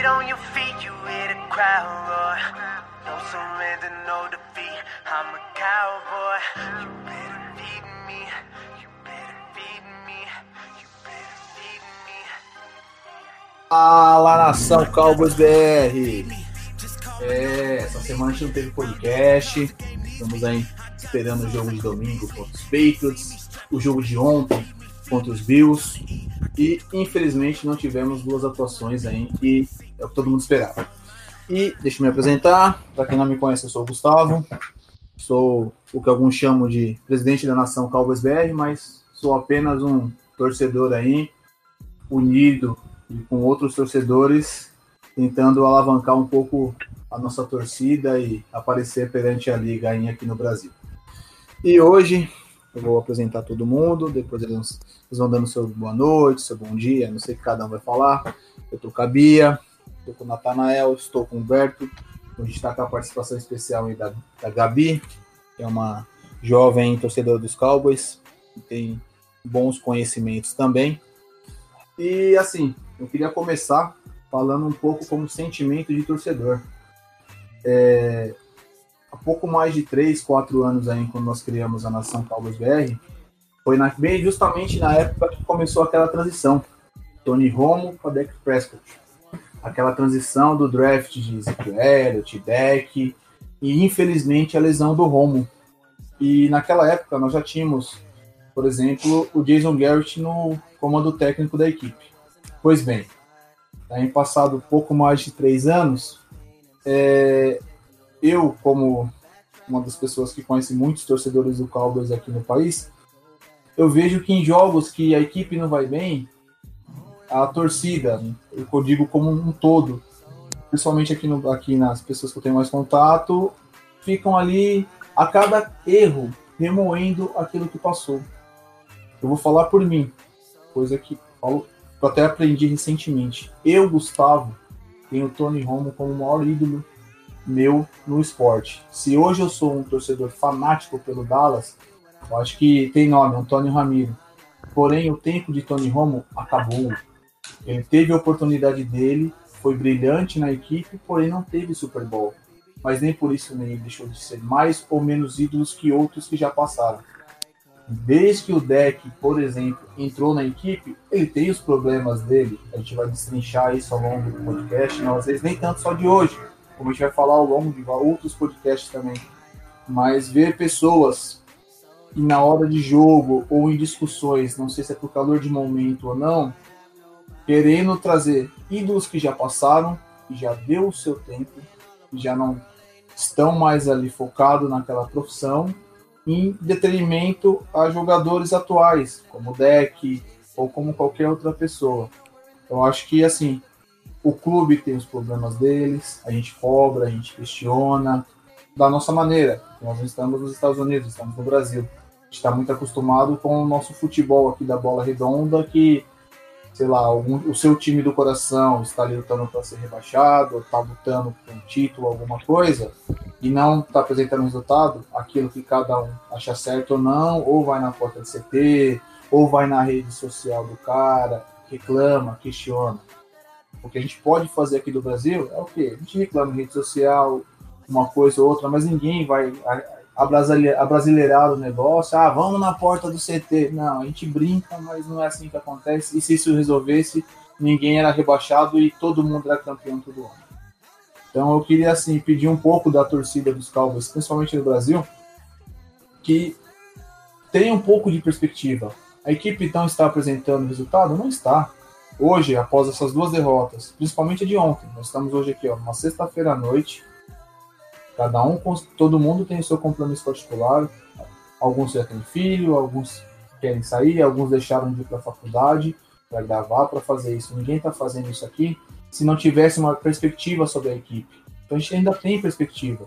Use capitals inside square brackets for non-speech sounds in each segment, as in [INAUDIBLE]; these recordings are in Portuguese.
Get on your feet, you hear the crowd roar. No surrender, no defeat. I'm a cowboy. You better feed me. You better feed me. You better feed me. Fala nação Cowboys BR! É, essa semana a gente não teve podcast. Estamos aí esperando o jogo de domingo contra os Patriots, o jogo de ontem contra os Bills. E infelizmente não tivemos duas atuações aí que é o que todo mundo esperava. E deixa eu me apresentar. Para quem não me conhece, eu sou o Gustavo. Sou o que alguns chamam de presidente da nação Cowboys BR, mas sou apenas um torcedor aí, unido com outros torcedores, tentando alavancar um pouco a nossa torcida e aparecer perante a liga aí aqui no Brasil. E hoje eu vou apresentar todo mundo, depois eles vão dando seu boa noite, seu bom dia, não sei o que cada um vai falar. Eu tô com a Bia, estou com o Natanael, estou com o Humberto. A gente está com a participação especial aí da, da Gabi, que é uma jovem torcedora dos Cowboys, que tem bons conhecimentos também. E assim, eu queria começar falando um pouco como sentimento de torcedor. É, há pouco mais de 3, 4 anos aí, quando nós criamos a Nação Cowboys BR, foi na, bem justamente na época que começou aquela transição. Tony Romo para Dak Prescott. Aquela transição do draft de Ezekiel Elliott, Dak, e infelizmente a lesão do Romo. E naquela época nós já tínhamos, por exemplo, o Jason Garrett no comando técnico da equipe. Pois bem, aí passado pouco mais de três anos, é, eu, como uma das pessoas que conhece muitos torcedores do Cowboys aqui no país, eu vejo que em jogos que a equipe não vai bem, a torcida, eu digo como um todo, principalmente aqui, no, aqui nas pessoas que eu tenho mais contato, ficam ali a cada erro remoendo aquilo que passou. Eu vou falar por mim, coisa que eu até aprendi recentemente. Eu, Gustavo, tenho o Tony Romo como o maior ídolo meu no esporte. Se hoje eu sou um torcedor fanático pelo Dallas, eu acho que tem nome, Antônio Ramiro. Porém, o tempo de Tony Romo acabou. Ele teve a oportunidade dele, foi brilhante na equipe, porém não teve Super Bowl. Mas nem por isso nem deixou de ser mais ou menos ídolos que outros que já passaram. Desde que o Deck, por exemplo, entrou na equipe, ele tem os problemas dele. A gente vai destrinchar isso ao longo do podcast, não, às vezes nem tanto só de hoje, como a gente vai falar ao longo de outros podcasts também. Mas ver pessoas e na hora de jogo ou em discussões, não sei se é por calor de momento ou não, querendo trazer ídolos que já passaram, que já deu o seu tempo, que já não estão mais ali focados naquela profissão, em detrimento a jogadores atuais, como o Deck ou como qualquer outra pessoa. Eu acho que assim, o clube tem os problemas deles, a gente cobra, a gente questiona da nossa maneira. Nós não estamos nos Estados Unidos, estamos no Brasil. A gente está muito acostumado com o nosso futebol aqui da bola redonda, que, sei lá, o seu time do coração está ali lutando para ser rebaixado, está lutando por um título, alguma coisa, e não está apresentando resultado, aquilo que cada um acha certo ou não, ou vai na porta do CT, ou vai na rede social do cara, reclama, questiona. O que a gente pode fazer aqui do Brasil é o quê? A gente reclama em rede social, uma coisa ou outra, mas ninguém vai abrasileirar o negócio. Ah, vamos na porta do CT. Não, a gente brinca, mas não é assim que acontece. E se isso resolvesse, ninguém era rebaixado e todo mundo era campeão todo ano. Então eu queria assim pedir um pouco da torcida dos Cowboys, principalmente no Brasil, que tenha um pouco de perspectiva. A equipe então está apresentando resultado? Não está hoje, após essas duas derrotas, principalmente de ontem, nós estamos hoje aqui, ó, uma sexta-feira à noite, cada um, todo mundo tem o seu compromisso particular, alguns já têm filho, alguns querem sair, alguns deixaram de ir para a faculdade para gravar, para fazer isso. Ninguém está fazendo isso aqui se não tivesse uma perspectiva sobre a equipe. Então a gente ainda tem perspectiva.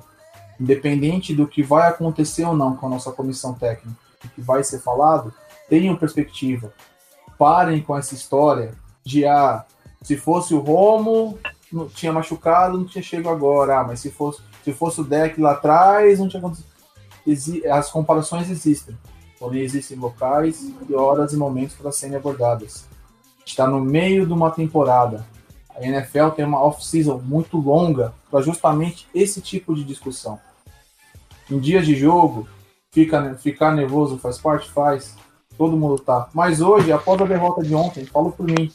Independente do que vai acontecer ou não com a nossa comissão técnica, o que vai ser falado, tenham perspectiva. Parem com essa história de ah, se fosse o Romo, não tinha machucado, não tinha chego agora. Ah, mas se fosse, se fosse o deck lá atrás, não tinha acontecido. As comparações existem, porém existem locais e horas e momentos para serem abordadas. Está no meio de uma temporada. A NFL tem uma off-season muito longa para justamente esse tipo de discussão. Em dias de jogo, fica, ficar nervoso faz parte? Faz. Todo mundo tá. Mas hoje, após a derrota de ontem, falo por mim.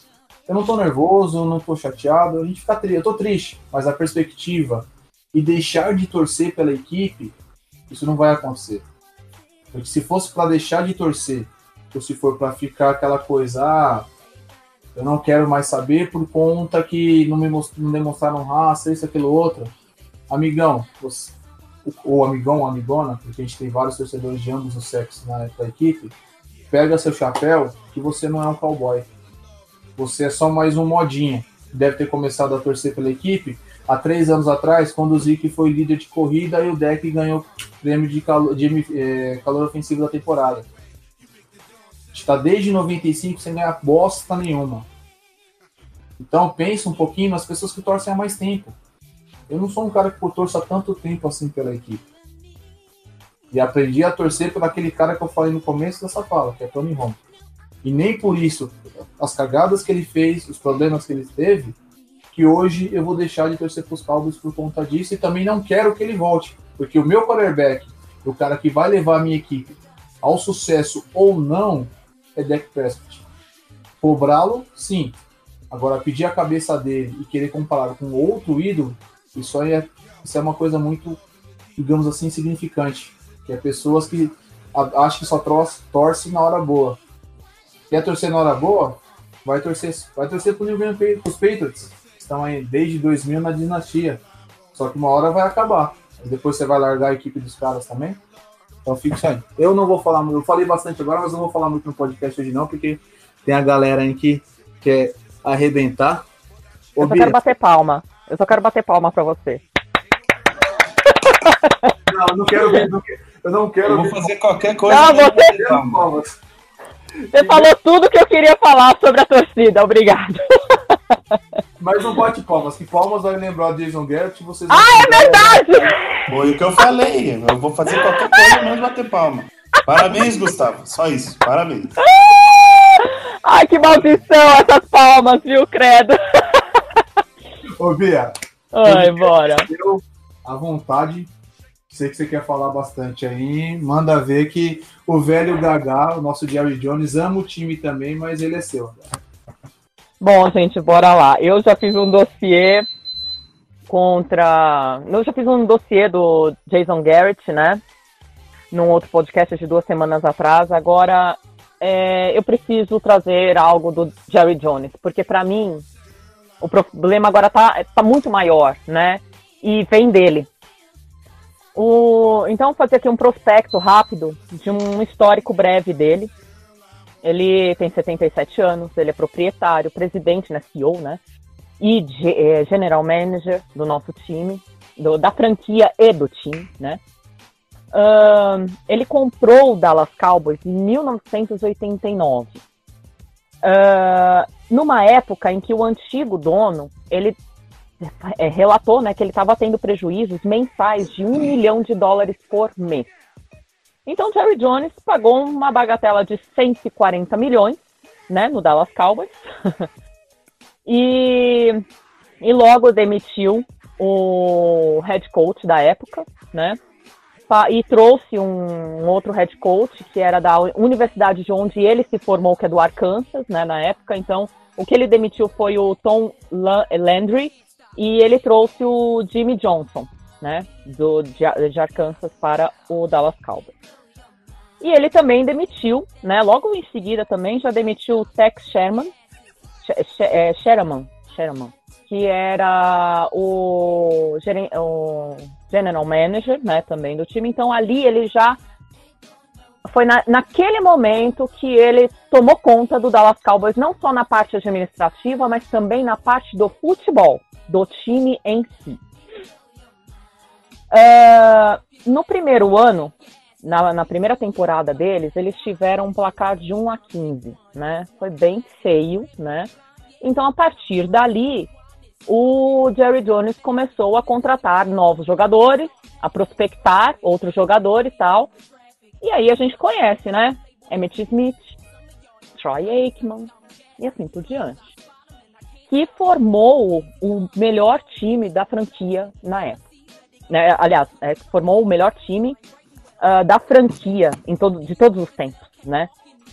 Eu não tô nervoso, não tô chateado, a gente fica triste. Eu tô triste, mas a perspectiva e deixar de torcer pela equipe, isso não vai acontecer. Porque se fosse para deixar de torcer, ou se for para ficar aquela coisa, ah, eu não quero mais saber por conta que não me não demonstraram raça, isso, aquilo, outro. Amigão, você, ou amigão amigona, porque a gente tem vários torcedores de ambos os sexos na, na equipe, pega seu chapéu que você não é um cowboy. Você é só mais um modinha. Deve ter começado a torcer pela equipe há três anos atrás, quando o Zic foi líder de corrida e o Deck ganhou o prêmio de calor, de, é, calor ofensivo da temporada. Está desde 95 sem ganhar bosta nenhuma. Então pensa um pouquinho nas pessoas que torcem há mais tempo. Eu não sou um cara que torço há tanto tempo assim pela equipe. E aprendi a torcer por aquele cara que eu falei no começo dessa fala, que é Tony Romo. E nem por isso, as cagadas que ele fez, os problemas que ele teve, que hoje eu vou deixar de torcer para os Cowboys por conta disso e também não quero que ele volte, porque o meu quarterback, o cara que vai levar a minha equipe ao sucesso ou não, é Dak Prescott. Cobrá-lo, sim. Agora, pedir a cabeça dele e querer comparar com outro ídolo, isso aí é, isso é uma coisa muito, digamos assim, significante. Que é pessoas que acham que só torce, na hora boa. Quer torcer na hora boa? Vai torcer, vai torcer pro New England Patriots. Estão aí desde 2000 na dinastia. Só que uma hora vai acabar. Depois você vai largar a equipe dos caras também. Então fica isso aí. Eu não vou falar muito, eu falei bastante agora, mas não vou falar muito no podcast hoje não, porque tem a galera aí que quer arrebentar. Ô, eu só Bia, quero bater palma. Eu só quero bater palma pra você. Não, eu não quero ver. Eu não quero. Eu vou fazer qualquer coisa. Não, você. Você falou tudo que eu queria falar sobre a torcida. Obrigado. Mas não bote palmas, que palmas vai lembrar Jason Garrett vocês. Ah, é verdade! Foi o que eu falei. Eu vou fazer qualquer coisa menos bater palma. Parabéns, Gustavo. Só isso. Parabéns. Ai, que maldição essas palmas, viu, credo? Ô, Bia. Ai, bora. Eu, à vontade, sei que você quer falar bastante aí. Manda ver que o velho Gagá, o nosso Jerry Jones, ama o time também, mas ele é seu. Bom, gente, bora lá. Eu já fiz um dossiê contra. Eu já fiz um dossiê do Jason Garrett, né? Num outro podcast de duas semanas atrás. Agora, é, eu preciso trazer algo do Jerry Jones, porque para mim o problema agora tá, tá muito maior, né? E vem dele. O, então, vou fazer aqui um prospecto rápido de um histórico breve dele. Ele tem 77 anos, ele é proprietário, presidente, né, CEO, né? E é, general manager do nosso time, do, da franquia e do time, né? Uh, ele comprou o Dallas Cowboys em 1989. Uh, numa época em que o antigo dono, ele é, relatou né, que ele estava tendo prejuízos mensais de um milhão de dólares por mês. Então, Jerry Jones pagou uma bagatela de 140 milhões né, no Dallas Cowboys [LAUGHS] e, e logo demitiu o head coach da época, né? E trouxe um, outro head coach que era da universidade de onde ele se formou, que é do Arkansas, né, na época. Então, o que ele demitiu foi o Tom Landry, e ele trouxe o Jimmy Johnson, né, do, de, de Arkansas para o Dallas Cowboys. E ele também demitiu, né, logo em seguida também já demitiu o Tex Sherman, é, Sherman, Sherman que era o, o general manager, né, também do time. Então ali ele já foi na, naquele momento que ele tomou conta do Dallas Cowboys, não só na parte administrativa, mas também na parte do futebol do time em si. Uh, no primeiro ano, na, na, primeira temporada deles, eles tiveram um placar de 1 a 15, né? Foi bem feio, né? Então, a partir dali, o Jerry Jones começou a contratar novos jogadores, a prospectar outros jogadores e tal. E aí a gente conhece, né? Emmett Smith, Troy Aikman e assim por diante. que formou o melhor time da franquia na época. Né? Aliás, é, formou o melhor time uh, da franquia em todo, de todos os tempos, né?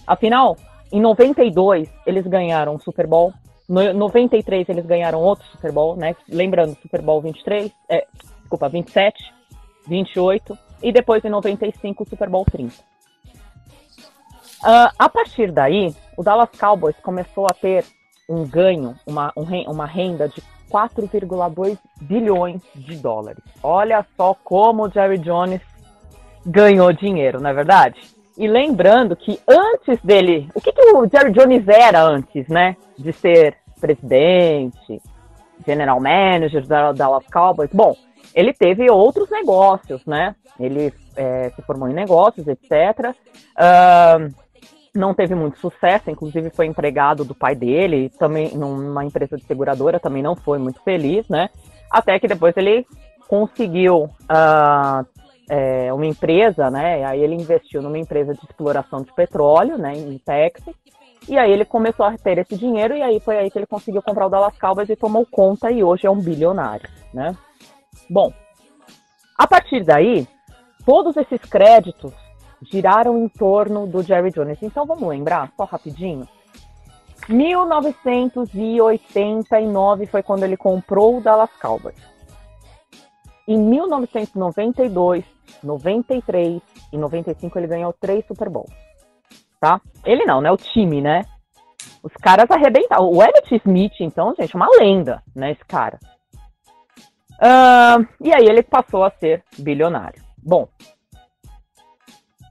Afinal, em 92 eles ganharam o Super Bowl, no 93 eles ganharam outro Super Bowl, né? Lembrando, Super Bowl 23, é, desculpa, 27, 28 e depois em 95 o Super Bowl 30. Uh, a partir daí, o Dallas Cowboys começou a ter um ganho, uma, um, uma renda de 4,2 bilhões de dólares. Olha só como o Jerry Jones ganhou dinheiro, não é verdade? E lembrando que antes dele, o que, que o Jerry Jones era antes, né? De ser presidente, general manager da Dallas Cowboys. Bom, ele teve outros negócios, né? Ele é, se formou em negócios, etc. Uh, não teve muito sucesso, inclusive foi empregado do pai dele, também numa empresa de seguradora, também não foi muito feliz, né? Até que depois ele conseguiu uh, é, uma empresa, né? Aí ele investiu numa empresa de exploração de petróleo, né, em Texas. E aí ele começou a ter esse dinheiro e aí foi aí que ele conseguiu comprar o Dallas Cowboys e tomou conta e hoje é um bilionário, né? Bom, a partir daí, todos esses créditos giraram em torno do Jerry Jones. Então vamos lembrar, só rapidinho. 1989 foi quando ele comprou o Dallas Cowboys. Em 1992, 93 e 95 ele ganhou três Super Bowls. Tá? Ele não, né? O time, né? Os caras arrebentaram. O Elliot Smith, então, gente, é uma lenda, né? Esse cara. Uh, e aí ele passou a ser bilionário. Bom,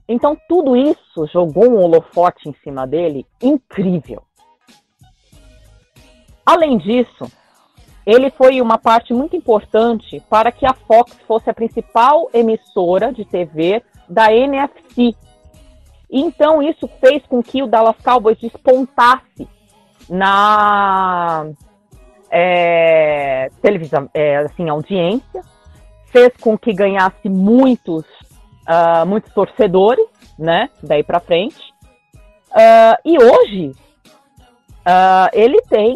então tudo isso jogou um holofote em cima dele incrível. Além disso, ele foi uma parte muito importante para que a Fox fosse a principal emissora de TV da NFC. Então isso fez com que o Dallas Cowboys despontasse na é, televisão, é, assim, audiência, fez com que ganhasse muitos uh, muitos torcedores, né? Daí para frente. Uh, e hoje uh, ele tem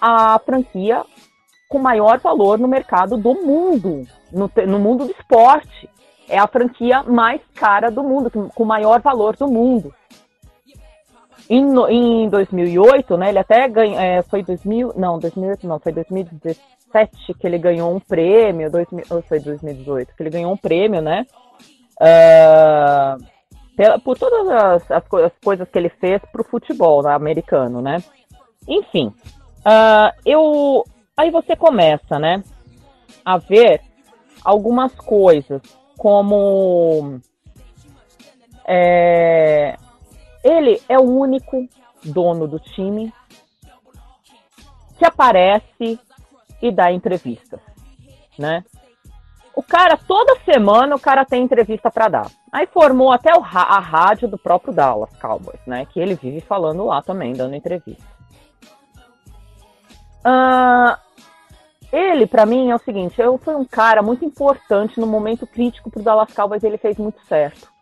a franquia com maior valor no mercado do mundo, no, no mundo do esporte. É a franquia mais cara do mundo, com maior valor do mundo. Em, em 2008, né, ele até ganhou, é, foi 2000, não, 2008 não, foi 2017 que ele ganhou um prêmio, 2000, ou foi 2018, que ele ganhou um prêmio, né, Uh, pela, por todas as, as, as, coisas que ele fez para o futebol né, americano, né? Enfim, uh, eu aí você começa, né, a ver algumas coisas como é, ele é o único dono do time que aparece e dá entrevistas, né? O cara, toda semana, o cara tem entrevista para dar. Aí formou até a rádio do próprio Dallas Cowboys, né? Que ele vive falando lá também, dando entrevista. Uh, ele, para mim, é o seguinte: eu fui um cara muito importante no momento crítico pro Dallas Cowboys, ele fez muito certo.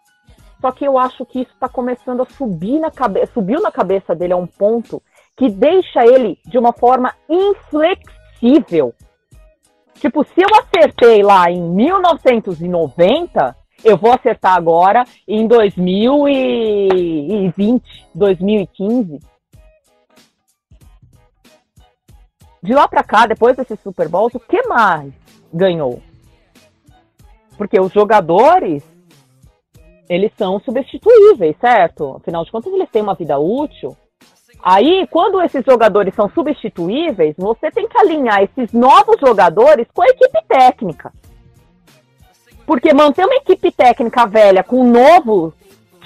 Só que eu acho que isso está começando a subir na cabeça, subiu na cabeça dele a um ponto que deixa ele de uma forma inflexível Tipo, se eu acertei lá em 1990, eu vou acertar agora em 2020, 2015. De lá para cá, depois desses Super Bowls, o que mais ganhou? Porque os jogadores, eles são substituíveis, certo? Afinal de contas, eles têm uma vida útil. Aí, quando esses jogadores são substituíveis, você tem que alinhar esses novos jogadores com a equipe técnica. Porque manter uma equipe técnica velha com um novo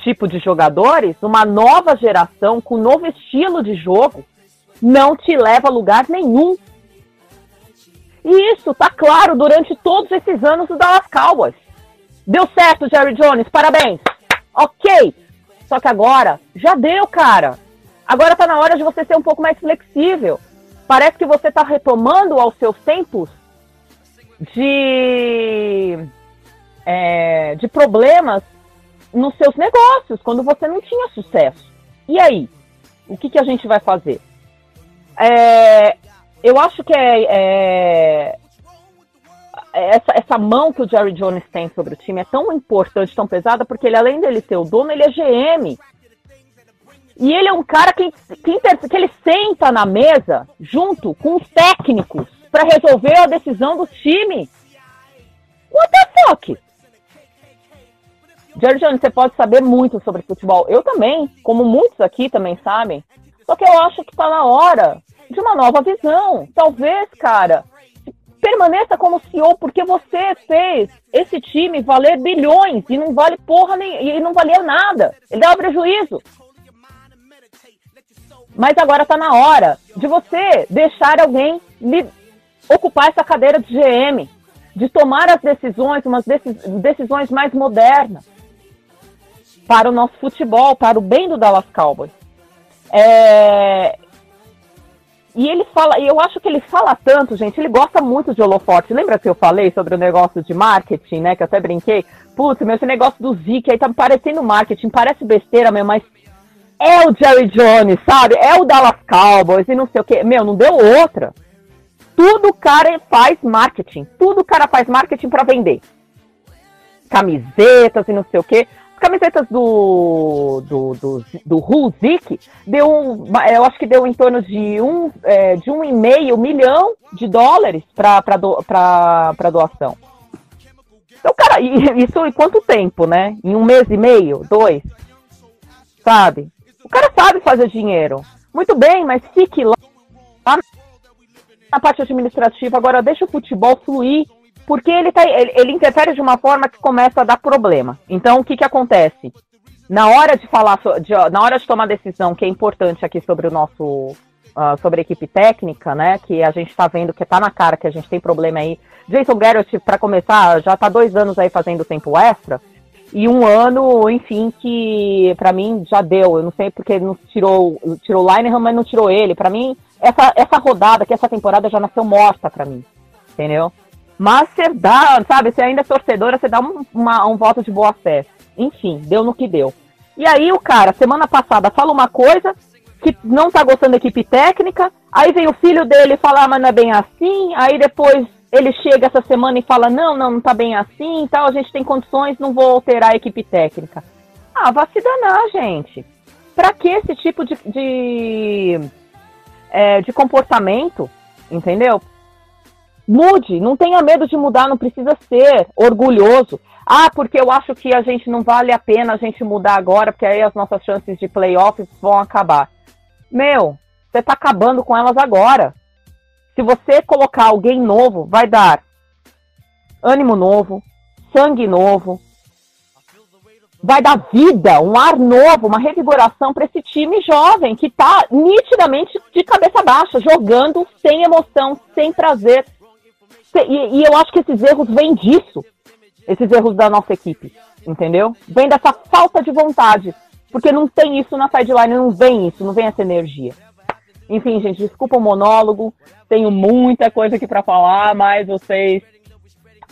tipo de jogadores, uma nova geração, com um novo estilo de jogo, não te leva a lugar nenhum. E isso tá claro durante todos esses anos do Dallas Cowboys. Deu certo, Jerry Jones, parabéns. Ok. Só que agora já deu, cara. Agora está na hora de você ser um pouco mais flexível. Parece que você está retomando aos seus tempos de, é, de problemas nos seus negócios, quando você não tinha sucesso. E aí? O que, que a gente vai fazer? É, eu acho que é, é, essa, essa mão que o Jerry Jones tem sobre o time é tão importante, tão pesada, porque ele, além dele ser o dono, ele é GM. E ele é um cara que, que, que ele senta na mesa junto com os técnicos para resolver a decisão do time. What the fuck? Jerry Jones, você pode saber muito sobre futebol. Eu também, como muitos aqui também sabem. Só que eu acho que está na hora de uma nova visão. Talvez, cara, permaneça como CEO, porque você fez esse time valer bilhões e não vale porra nem, e não valia nada. Ele dava prejuízo. Mas agora está na hora de você deixar alguém ocupar essa cadeira de GM, de tomar as decisões, umas decisões mais modernas para o nosso futebol, para o bem do Dallas Cowboys. É, e ele fala, e eu acho que ele fala tanto, gente, ele gosta muito de holofote. Lembra que eu falei sobre o negócio de marketing, né? Que eu até brinquei. Putz, meu, esse negócio do Zeke aí tá parecendo marketing, parece besteira mesmo, mas é o Jerry Jones, sabe? É o Dallas Cowboys e não sei o quê. Meu, não deu outra. Tudo cara faz marketing. Tudo cara faz marketing para vender. Camisetas e não sei o quê camisetas do do, do, do deu eu acho que deu em torno de um é, de um e meio milhão de dólares para do, para doação. Então, cara, [LAUGHS] isso em quanto tempo, né? Em um mês e meio, dois, sabe? O cara sabe fazer dinheiro. Muito bem, mas fique lá na parte administrativa. Agora deixa o futebol fluir porque ele, tá, ele, ele, interfere de uma forma que começa a dar problema. Então, o que, que acontece? Na hora de falar, de, na hora de tomar decisão, que é importante aqui sobre o nosso, uh, sobre a equipe técnica, né, que a gente está vendo que está na cara que a gente tem problema aí. Jason Garrett, para começar, já está dois anos aí fazendo tempo extra, e um ano, enfim, que para mim já deu. Eu não sei porque não tirou, tirou o Linehan, mas não tirou ele. Para mim, essa, essa rodada, que essa temporada já nasceu morta para mim, entendeu? Mas você dá, sabe, você ainda é torcedora, você dá um, uma, um voto de boa fé. Enfim, deu no que deu. E aí o cara, semana passada, fala uma coisa que não tá gostando da equipe técnica, aí vem o filho dele falar, ah, mas não é bem assim, aí depois ele chega essa semana e fala, não, não, não tá bem assim e tal, a gente tem condições, não vou alterar a equipe técnica. Ah, vai se danar, gente. Pra que esse tipo de, de, é, de comportamento, entendeu? Mude, não tenha medo de mudar, não precisa ser orgulhoso. Ah, porque eu acho que a gente não vale a pena a gente mudar agora, porque aí as nossas chances de playoffs vão acabar. Meu, você está acabando com elas agora. Se você colocar alguém novo, vai dar ânimo novo, sangue novo, vai dar vida, um ar novo, uma revigoração para esse time jovem que está nitidamente de cabeça baixa, jogando sem emoção, sem prazer, e, e eu acho que esses erros vêm disso. Esses erros da nossa equipe. Entendeu? Vem dessa falta de vontade. Porque não tem isso na sideline, não vem isso, não vem essa energia. Enfim, gente, desculpa o monólogo. Tenho muita coisa aqui para falar, mas vocês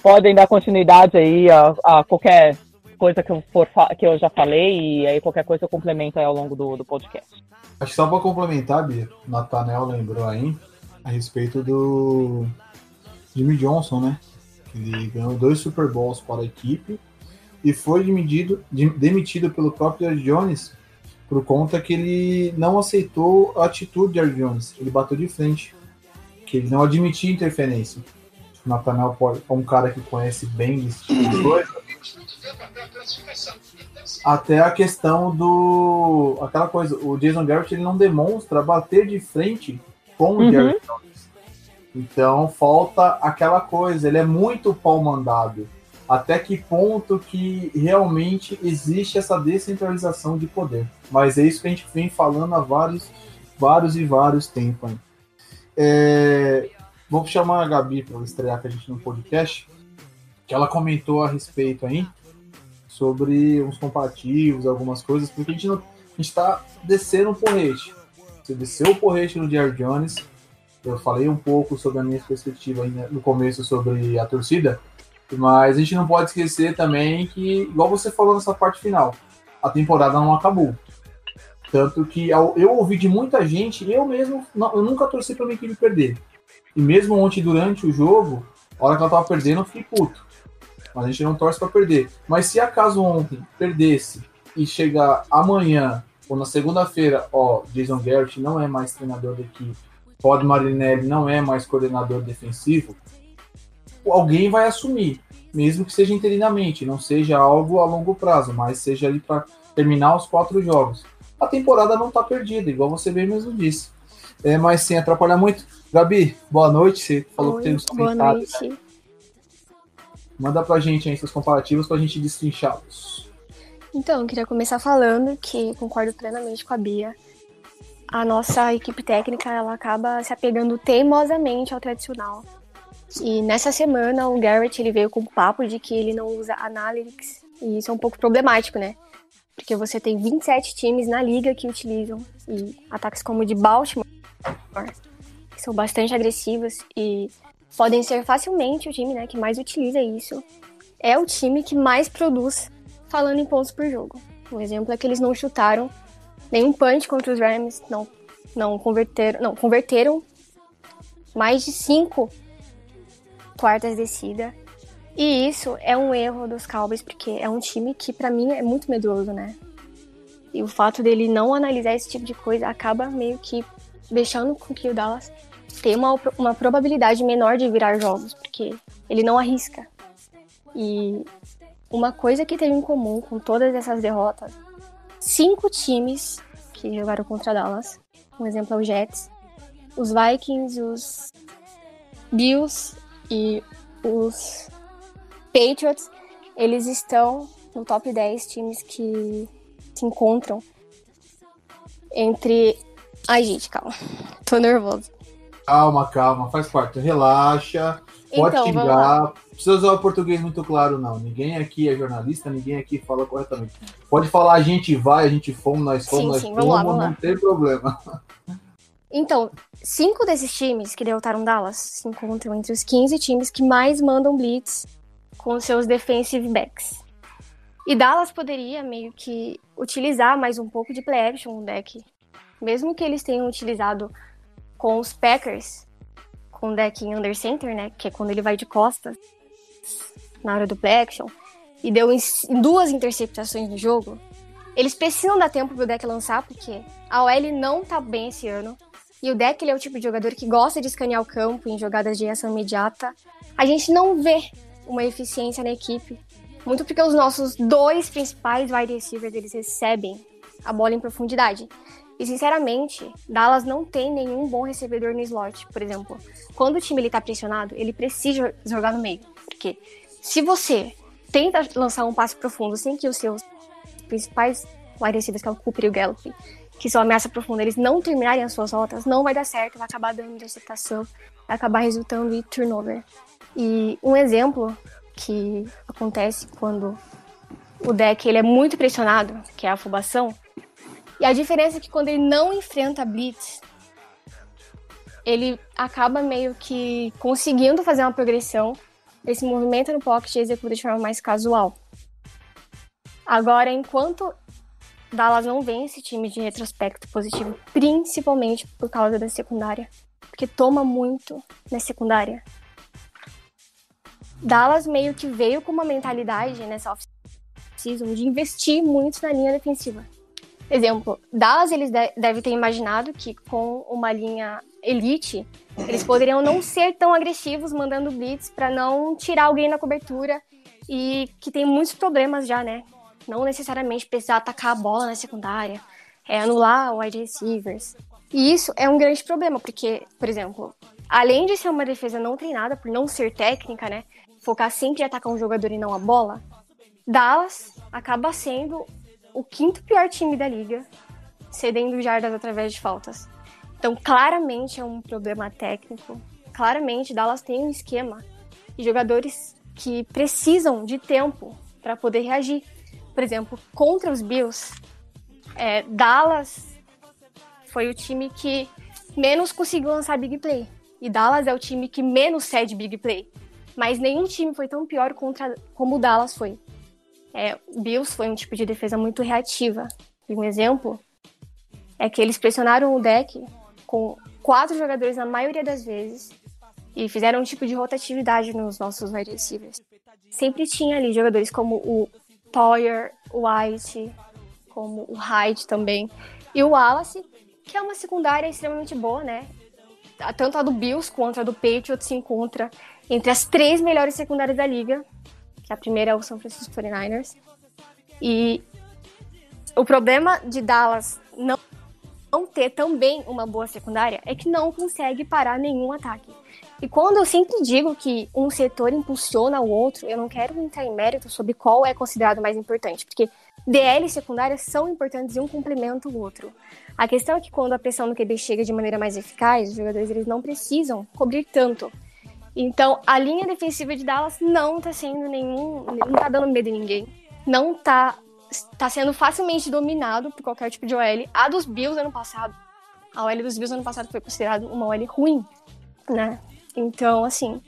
podem dar continuidade aí a, a, qualquer coisa que eu, for, que eu já falei e aí qualquer coisa eu complemento ao longo do, do podcast. Acho que só para complementar, Bia, Natanel lembrou aí a respeito do Jimmy Johnson, né? Ele ganhou dois Super Bowls para a equipe e foi demitido, demitido pelo próprio Jerry Jones por conta que ele não aceitou a atitude de Jerry Jones. Ele bateu de frente, que ele não admitia interferência. O Nathaniel é um cara que conhece bem esse tipo de coisa. Até a questão do. aquela coisa, o Jason Garrett ele não demonstra bater de frente com uhum. o Jerry Jones. Então falta aquela coisa, ele é muito pau mandado. Até que ponto que realmente existe essa descentralização de poder. Mas é isso que a gente vem falando há vários, vários e vários tempos. É, vamos chamar a Gabi para estrear com a gente no podcast, que ela comentou a respeito aí sobre uns comparativos, algumas coisas, porque a gente está descendo o porrete. Você desceu o porrete no Jerry Jones, eu falei um pouco sobre a minha perspectiva no começo sobre a torcida, mas a gente não pode esquecer também que, igual você falou nessa parte final, a temporada não acabou. Tanto que eu ouvi de muita gente, eu mesmo, eu nunca torci para minha equipe perder. E mesmo ontem, durante o jogo, a hora que ela tava perdendo, eu fiquei puto. Mas a gente não torce para perder. Mas se acaso ontem perdesse e chegar amanhã ou na segunda-feira, ó, Jason Garrett não é mais treinador da equipe, Todd Marinelli não é mais coordenador defensivo, alguém vai assumir, mesmo que seja interinamente, não seja algo a longo prazo, mas seja ali para terminar os quatro jogos. A temporada não está perdida, igual você bem mesmo disse. É, mas sem atrapalhar muito. Gabi, boa noite. Você falou Oi, que tem uns boa comentários. noite. Né? Manda pra gente aí seus comparativos pra gente destrinchá-los. Então, eu queria começar falando que concordo plenamente com a Bia. A nossa equipe técnica, ela acaba se apegando teimosamente ao tradicional. E nessa semana, o Garrett ele veio com o papo de que ele não usa Analytics, e isso é um pouco problemático, né? Porque você tem 27 times na liga que utilizam, e ataques como o de Baltimore, que são bastante agressivos e podem ser facilmente o time né, que mais utiliza isso. É o time que mais produz falando em pontos por jogo. Um exemplo é que eles não chutaram nenhum punch contra os Rams, não, não converteram, não, converteram mais de cinco quartas descida. E isso é um erro dos Cowboys, porque é um time que para mim é muito medroso, né? E o fato dele não analisar esse tipo de coisa acaba meio que deixando com que o Dallas tenha uma, uma probabilidade menor de virar jogos, porque ele não arrisca. E uma coisa que tem em comum com todas essas derrotas, cinco times que jogaram contra Dallas, um exemplo é o Jets, os Vikings, os Bills e os Patriots, eles estão no top 10 times que se encontram entre. Ai, gente, calma. [LAUGHS] Tô nervoso. Calma, calma, faz parte. Relaxa, pode Então, xingar. Precisa usar o português muito claro, não. Ninguém aqui é jornalista, ninguém aqui fala corretamente. Pode falar a gente vai, a gente fomos, nós fomos, Sim, nós sim, fomos, vamos lá, vamos não lá. tem problema. Então, cinco desses times que derrotaram Dallas se encontram entre os 15 times que mais mandam blitz com seus defensive backs. E Dallas poderia meio que utilizar mais um pouco de play action no deck. Mesmo que eles tenham utilizado com os Packers, com o deck em under center, né? Que é quando ele vai de costas na hora do play action, e deu em duas interceptações no jogo. Eles precisam dar tempo pro deck lançar, porque a OL não tá bem esse ano. E o deck ele é o tipo de jogador que gosta de escanear o campo em jogadas de reação imediata. A gente não vê uma eficiência na equipe. Muito porque os nossos dois principais wide receivers eles recebem a bola em profundidade. E sinceramente, Dallas não tem nenhum bom recebedor no slot, por exemplo. Quando o time ele tá pressionado, ele precisa jogar no meio. Porque se você tenta lançar um passe profundo sem que os seus principais wide receivers, que é o Cooper e o Gallup, que são ameaça profunda, eles não terminarem as suas rotas, não vai dar certo, vai acabar dando interceptação, vai acabar resultando em turnover. E um exemplo que acontece quando o deck ele é muito pressionado, que é a afobação, e a diferença é que quando ele não enfrenta a blitz, ele acaba meio que conseguindo fazer uma progressão, ele se movimenta no pocket e executa de forma mais casual. Agora, enquanto Dallas não esse time de retrospecto positivo, principalmente por causa da secundária, porque toma muito na secundária. Dallas meio que veio com uma mentalidade nessa off-season de investir muito na linha defensiva. Exemplo, Dallas eles de devem ter imaginado que com uma linha elite, eles poderiam não ser tão agressivos mandando blitz para não tirar alguém na cobertura e que tem muitos problemas já, né? Não necessariamente precisar atacar a bola na secundária, é anular wide receivers. E isso é um grande problema, porque, por exemplo, além de ser uma defesa não treinada, por não ser técnica, né? Focar sempre em atacar um jogador e não a bola, Dallas acaba sendo o quinto pior time da liga, cedendo jardas através de faltas. Então, claramente é um problema técnico. Claramente, Dallas tem um esquema de jogadores que precisam de tempo para poder reagir. Por exemplo, contra os Bills, é, Dallas foi o time que menos conseguiu lançar big play. E Dallas é o time que menos cede big play. Mas nenhum time foi tão pior contra, como o Dallas foi. É, Bills foi um tipo de defesa muito reativa. Um exemplo é que eles pressionaram o deck com quatro jogadores na maioria das vezes e fizeram um tipo de rotatividade nos nossos wide receivers. Sempre tinha ali jogadores como o Poyer, o White, como o Hyde também, e o Wallace, que é uma secundária extremamente boa, né? Tanto a do Bills quanto a do Patriots se encontra entre as três melhores secundárias da liga, que a primeira é o São Francisco 49ers. E o problema de Dallas não, não ter também uma boa secundária é que não consegue parar nenhum ataque. E quando eu sempre digo que um setor impulsiona o outro, eu não quero entrar em mérito sobre qual é considerado mais importante, porque DL e secundária são importantes e um complementa o outro. A questão é que quando a pressão no QB chega de maneira mais eficaz, os jogadores eles não precisam cobrir tanto. Então, a linha defensiva de Dallas não tá sendo nenhum. não tá dando medo em ninguém. Não tá, tá sendo facilmente dominado por qualquer tipo de OL. A dos Bills ano passado. A OL dos Bills ano passado foi considerada uma OL ruim, né? Então, assim.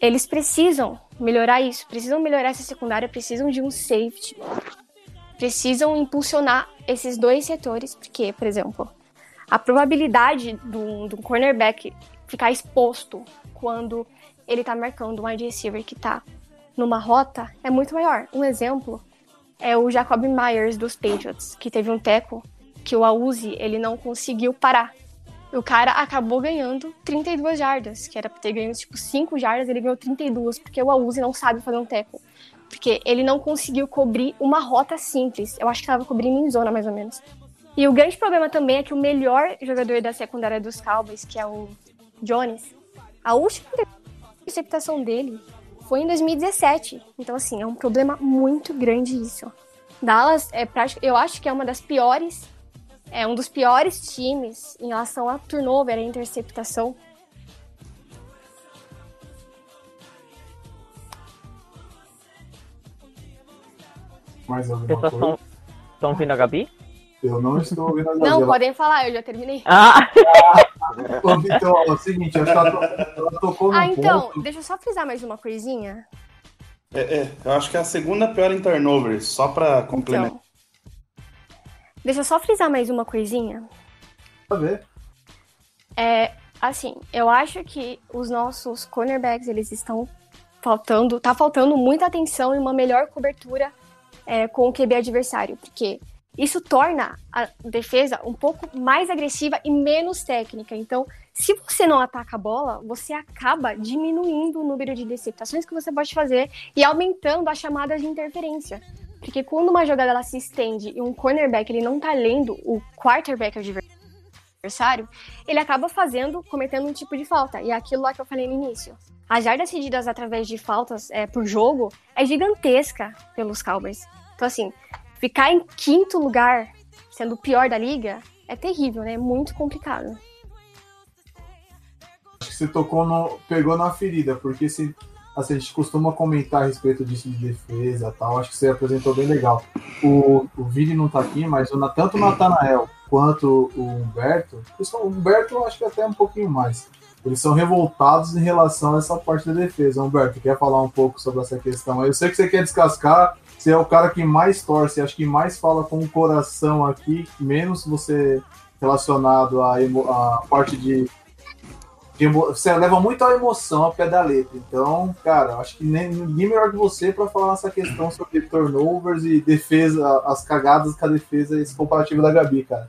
Eles precisam melhorar isso, precisam melhorar essa secundária, precisam de um safety. Precisam impulsionar esses dois setores, porque, por exemplo, a probabilidade do, do cornerback ficar exposto quando ele tá marcando um wide receiver que tá numa rota é muito maior. Um exemplo é o Jacob Myers dos Patriots, que teve um teco que o Auzi ele não conseguiu parar. O cara acabou ganhando 32 jardas, que era pra ter ganho tipo 5 jardas, ele ganhou 32, porque o Auzi não sabe fazer um teco. Porque ele não conseguiu cobrir uma rota simples. Eu acho que tava cobrindo em zona, mais ou menos. E o grande problema também é que o melhor jogador da secundária dos Cowboys, que é o Jones, a última interceptação dele foi em 2017. Então, assim, é um problema muito grande isso. Dallas, é eu acho que é uma das piores, é um dos piores times em relação a turnover, a interceptação. Mais alguma Vocês coisa? estão ouvindo a Gabi? Eu não estou ouvindo a Não, podem falar, eu já terminei. Ah! Ô, Vitor, é o seguinte, acho que ela, to- ela tocou no Ah, então, ponto. deixa eu só frisar mais uma coisinha. É, é, eu acho que é a segunda pior em turnovers, só pra complementar. Então, deixa eu só frisar mais uma coisinha. Pra ver. É, assim, eu acho que os nossos cornerbacks, eles estão faltando, tá faltando muita atenção e uma melhor cobertura é, com o QB adversário, porque isso torna a defesa um pouco mais agressiva e menos técnica. Então, se você não ataca a bola, você acaba diminuindo o número de interceptações que você pode fazer e aumentando as chamadas de interferência. Porque quando uma jogada ela se estende e um cornerback ele não tá lendo o quarterback adversário, ele acaba fazendo, cometendo um tipo de falta. E é aquilo lá que eu falei no início. As jardas cedidas através de faltas é, por jogo é gigantesca pelos Cowboys. Então, assim, ficar em quinto lugar, sendo o pior da liga, é terrível, né? É muito complicado. Acho que você tocou no. pegou na ferida, porque se, assim, a gente costuma comentar a respeito disso de defesa tal. Acho que você apresentou bem legal. O, o Vini não tá aqui, mas o, tanto o Natanael quanto o Humberto, o Humberto acho que até um pouquinho mais. Eles são revoltados em relação a essa parte da defesa. Humberto, quer falar um pouco sobre essa questão? Eu sei que você quer descascar, você é o cara que mais torce, acho que mais fala com o coração aqui, menos você relacionado à, emo- à parte de de emo- Você leva muito a emoção ao pé da letra. Então, cara, acho que nem, ninguém melhor que você para falar essa questão sobre turnovers e defesa, as cagadas com a defesa, esse comparativo da Gabi, cara.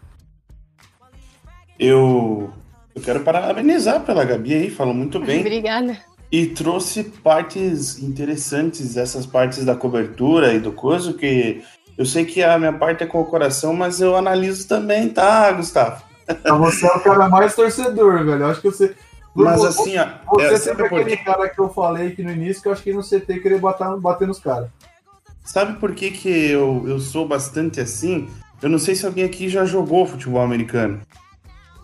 Eu, eu quero parabenizar pela Gabi aí, falou muito bem. [LAUGHS] Obrigada. E trouxe partes interessantes, essas partes da cobertura e do coisa, que eu sei que a minha parte é com o coração, mas eu analiso também, tá, Gustavo? [LAUGHS] Então, você é o cara mais torcedor, velho. Eu acho que você. Mas Você- assim, ó, Você é, sempre aquele cara que eu falei aqui no início que eu acho que no CT queria bater, bater nos caras. sabe por que, que eu, eu sou bastante assim? Eu não sei se alguém aqui já jogou futebol americano.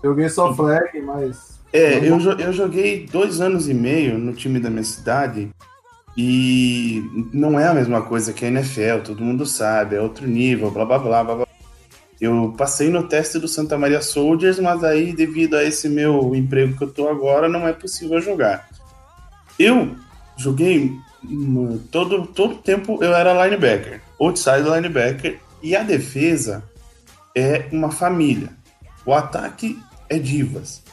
Joguei só flag, mas. É, eu, eu joguei dois anos e meio no time da minha cidade e não é a mesma coisa que a NFL, todo mundo sabe, é outro nível, blá blá blá blá. blá. Eu passei no teste do Santa Maria Soldiers, mas aí, devido a esse meu emprego que eu tô agora, não é possível jogar. Eu joguei hum, todo todo tempo eu era linebacker, outside linebacker, e a defesa é uma família. O ataque é divas.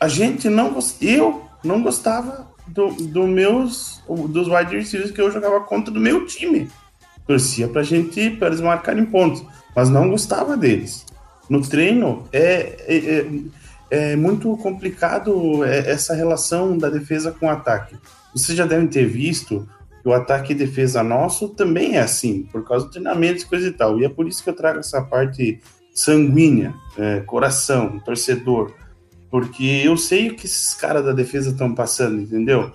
A gente não eu não gostava do, do meus, dos wide receivers que eu jogava contra do meu time. Torcia pra gente, para eles marcarem pontos, mas não gostava deles. No treino, é, é, é, é muito complicado é, essa relação da defesa com o ataque. Vocês já devem ter visto que o ataque e defesa nosso também é assim, por causa do treinamento e coisa e tal. E é por isso que eu trago essa parte sanguínea, é, coração, torcedor, porque eu sei o que esses caras da defesa estão passando, entendeu?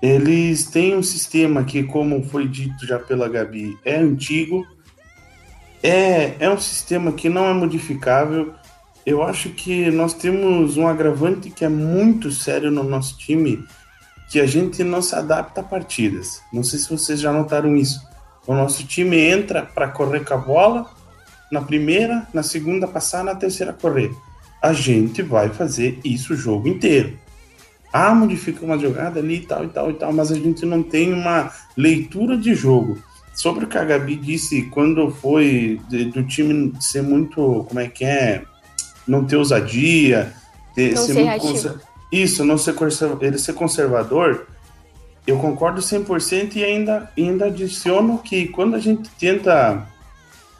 Eles têm um sistema que, como foi dito já pela Gabi, é antigo, é, é um sistema que não é modificável. Eu acho que nós temos um agravante que é muito sério no nosso time, que a gente não se adapta a partidas. Não sei se vocês já notaram isso. O nosso time entra para correr com a bola, na primeira, na segunda passar, na terceira correr. A gente vai fazer isso o jogo inteiro. Ah, modifica uma jogada ali e tal e tal e tal, mas a gente não tem uma leitura de jogo. Sobre o que a Gabi disse quando foi de, do time ser muito, como é que é, não ter ousadia, ter, Não ser, ser conser- isso, não ser conserva- ele ser conservador, eu concordo 100% e ainda, ainda adiciono que quando a gente tenta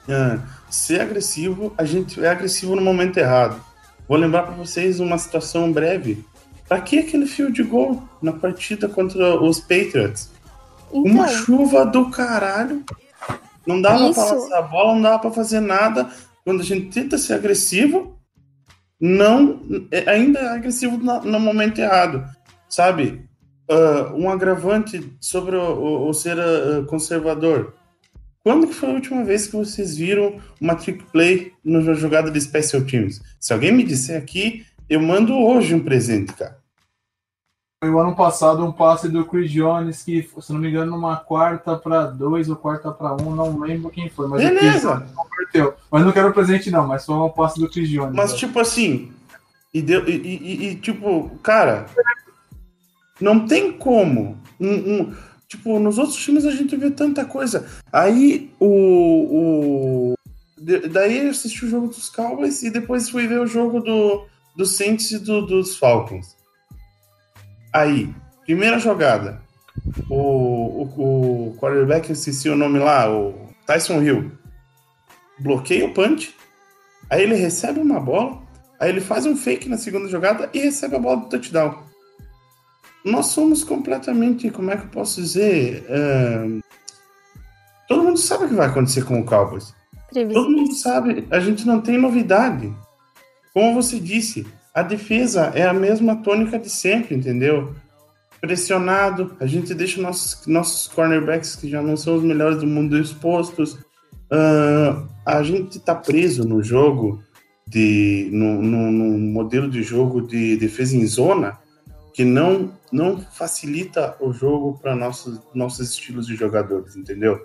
ah, ser agressivo, a gente é agressivo no momento errado. Vou lembrar para vocês uma situação breve. Pra que aquele field goal na partida contra os Patriots? Então, Uma chuva do caralho. Não dava Isso. pra lançar a bola, não dava pra fazer nada. Quando a gente tenta ser agressivo, não é- ainda é agressivo no momento errado. Sabe? Ah, um agravante sobre o, o- o ser ah, conservador. Quando que foi a última vez que vocês viram uma trick play numa jogada de Special Teams? Se alguém me disser aqui, eu mando hoje um presente, cara. Foi o ano passado um passe do Chris Jones que, se não me engano, numa quarta para dois ou quarta para um, não lembro quem foi, mas Beleza. Converteu. Mas não quero presente não, mas foi um passe do Chris Jones. Mas, né? tipo assim, e, deu, e, e- e, tipo, cara, não tem como. Um, um- tipo, nos outros times a gente vê tanta coisa. Aí o. o daí eu assisti o jogo dos Cowboys e depois fui ver o jogo do, do Saints e do- dos Falcons. Aí, primeira jogada. O, o, o quarterback, eu esqueci o nome lá, o Tyson Hill. Bloqueia o punch. Aí ele recebe uma bola, aí ele faz um fake na segunda jogada e recebe a bola do touchdown. Nós somos completamente, como é que eu posso dizer? ahn, todo mundo sabe o que vai acontecer com o Cowboys. Todo mundo sabe, a gente não tem novidade. Como você disse, a defesa é a mesma tônica de sempre, entendeu? Pressionado, a gente deixa nossos, nossos cornerbacks, que já não são os melhores do mundo, expostos. Ah, a gente tá preso no jogo, de, no, no, no modelo de jogo de defesa em zona, que não, não facilita o jogo para nossos, nossos estilos de jogadores, entendeu?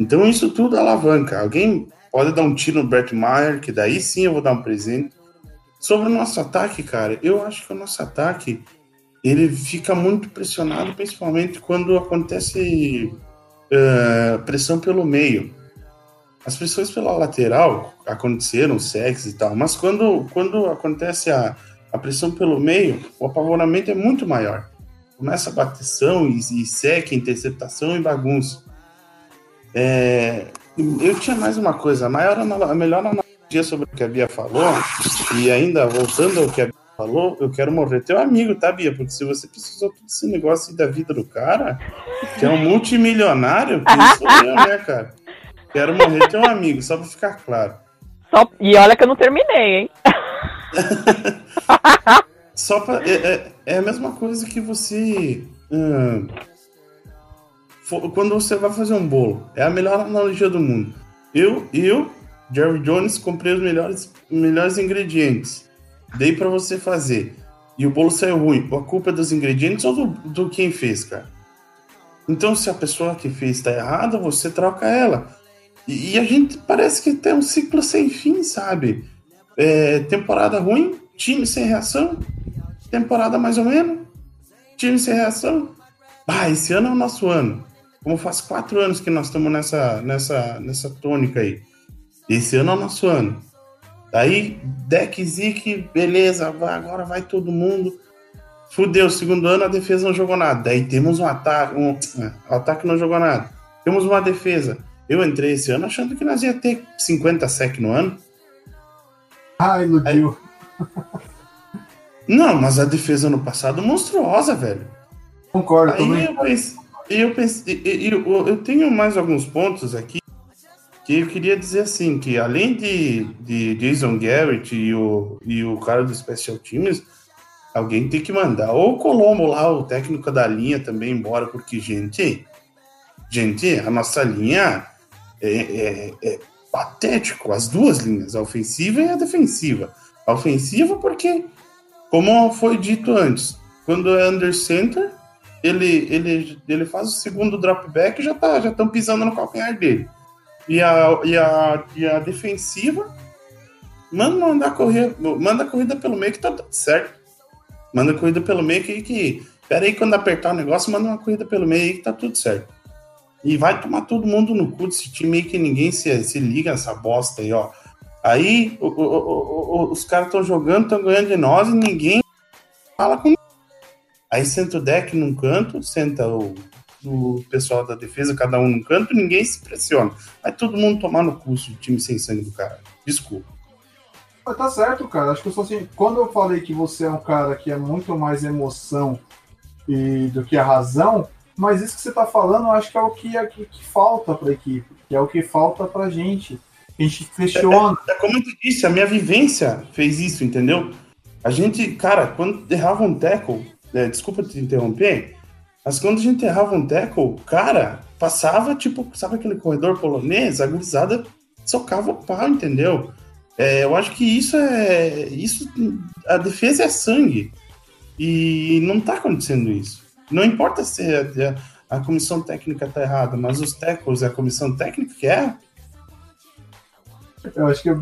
Então isso tudo alavanca. Alguém pode dar um tiro no Brett Maher, que daí sim eu vou dar um presente. Sobre o nosso ataque, cara, eu acho que o nosso ataque ele fica muito pressionado, principalmente quando acontece eh, pressão pelo meio. As pressões pela lateral aconteceram, sexo e tal, mas quando, quando acontece a, a pressão pelo meio, o apavoramento é muito maior. Começa a bateção e, e sec, interceptação e bagunça. É, eu tinha mais uma coisa, a, maior, a melhor analogia sobre o que a Bia falou, e ainda voltando ao que a Bia falou, eu quero morrer teu amigo, tá, Bia? Porque se você precisou todo esse negócio da vida do cara, que é um multimilionário, quem sou eu, né, cara? Quero morrer teu amigo, só pra ficar claro. Só... E olha que eu não terminei, hein? [LAUGHS] Só pra, é, é- é a mesma coisa que você. hum, fo- quando você vai fazer um bolo. É a melhor analogia do mundo. Eu, eu Jerry Jones, comprei os melhores, melhores ingredientes. Dei pra você fazer. E o bolo saiu ruim. A culpa é dos ingredientes ou do, do quem fez, cara? Então, se a pessoa que fez tá errada, você troca ela. E, e a gente parece que tem um ciclo sem fim, sabe? É, temporada ruim, time sem reação. Temporada mais ou menos, time sem reação. Ah, esse ano é o nosso ano. Como faz quatro anos que nós estamos nessa, nessa, nessa tônica aí. Esse ano é o nosso ano. Daí, deck Zik, beleza, agora vai todo mundo. Fudeu, segundo ano a defesa não jogou nada. Daí temos um ataque, um, ataque não jogou nada. Temos uma defesa. Eu entrei esse ano achando que nós ia ter 50 sec no ano. Ah, iludiu. [LAUGHS] Não, mas a defesa no passado monstruosa, velho. Concordo Aí também. eu pensei, eu, pensei eu, eu tenho mais alguns pontos aqui que eu queria dizer assim, que além de, de Jason Garrett e o, e o cara do Special Teams, alguém tem que mandar. Ou o Colombo lá, o técnico da linha também embora, porque, gente, gente, a nossa linha é, é, é patético, as duas linhas, a ofensiva e a defensiva. A ofensiva porque, como foi dito antes, quando é under center, ele, ele, ele faz o segundo drop back e já tá, já estão pisando no calcanhar dele. E a, e a, e a defensiva manda mandar correr, manda corrida pelo meio que tá tudo certo. Manda corrida pelo meio que, que pera aí quando apertar o negócio, manda uma corrida pelo meio que tá tudo certo. E vai tomar todo mundo no cu desse time aí que ninguém se, se liga nessa bosta aí, ó. Aí o, o, o, os caras estão jogando, estão ganhando de nós e ninguém fala com Aí senta o deck num canto, senta o, o pessoal da defesa, cada um num canto, ninguém se pressiona. Aí todo mundo tomar no curso do time sem sangue do cara. Desculpa. Mas tá certo, cara. Acho que eu sou assim. Quando eu falei que você é um cara que é muito mais emoção e, do que a razão, mas isso que você tá falando, eu acho que é o que, é, que, que falta pra equipe, que é o que falta pra gente. A gente questiona. É, é como eu disse, a minha vivência fez isso, entendeu? A gente, cara, quando errava um tackle, é, desculpa te interromper, mas quando a gente errava um tackle, cara, passava, tipo, sabe aquele corredor polonês? A gurizada socava o pau, entendeu? É, eu acho que isso é. isso A defesa é sangue. E não tá acontecendo isso. Não importa se a, a, comissão técnica tá errada, mas os tackles, a comissão técnica que é. Eu acho que eu,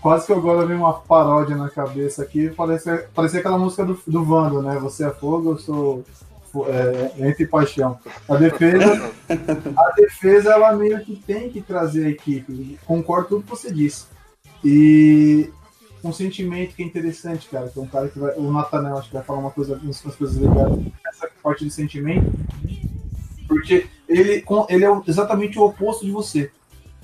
quase que agora veio uma paródia na cabeça aqui. Parecia, parecia aquela música do, do Vando, né? Você é fogo, eu sou é, entre paixão. A defesa, [LAUGHS] a defesa, ela meio que tem que trazer a equipe. Concordo com tudo que você disse. E um sentimento que é interessante, cara, que é um cara que vai. O Natanel acho que vai falar uma coisa, umas coisas legais parte de sentimento. Porque ele, ele é exatamente o oposto de você.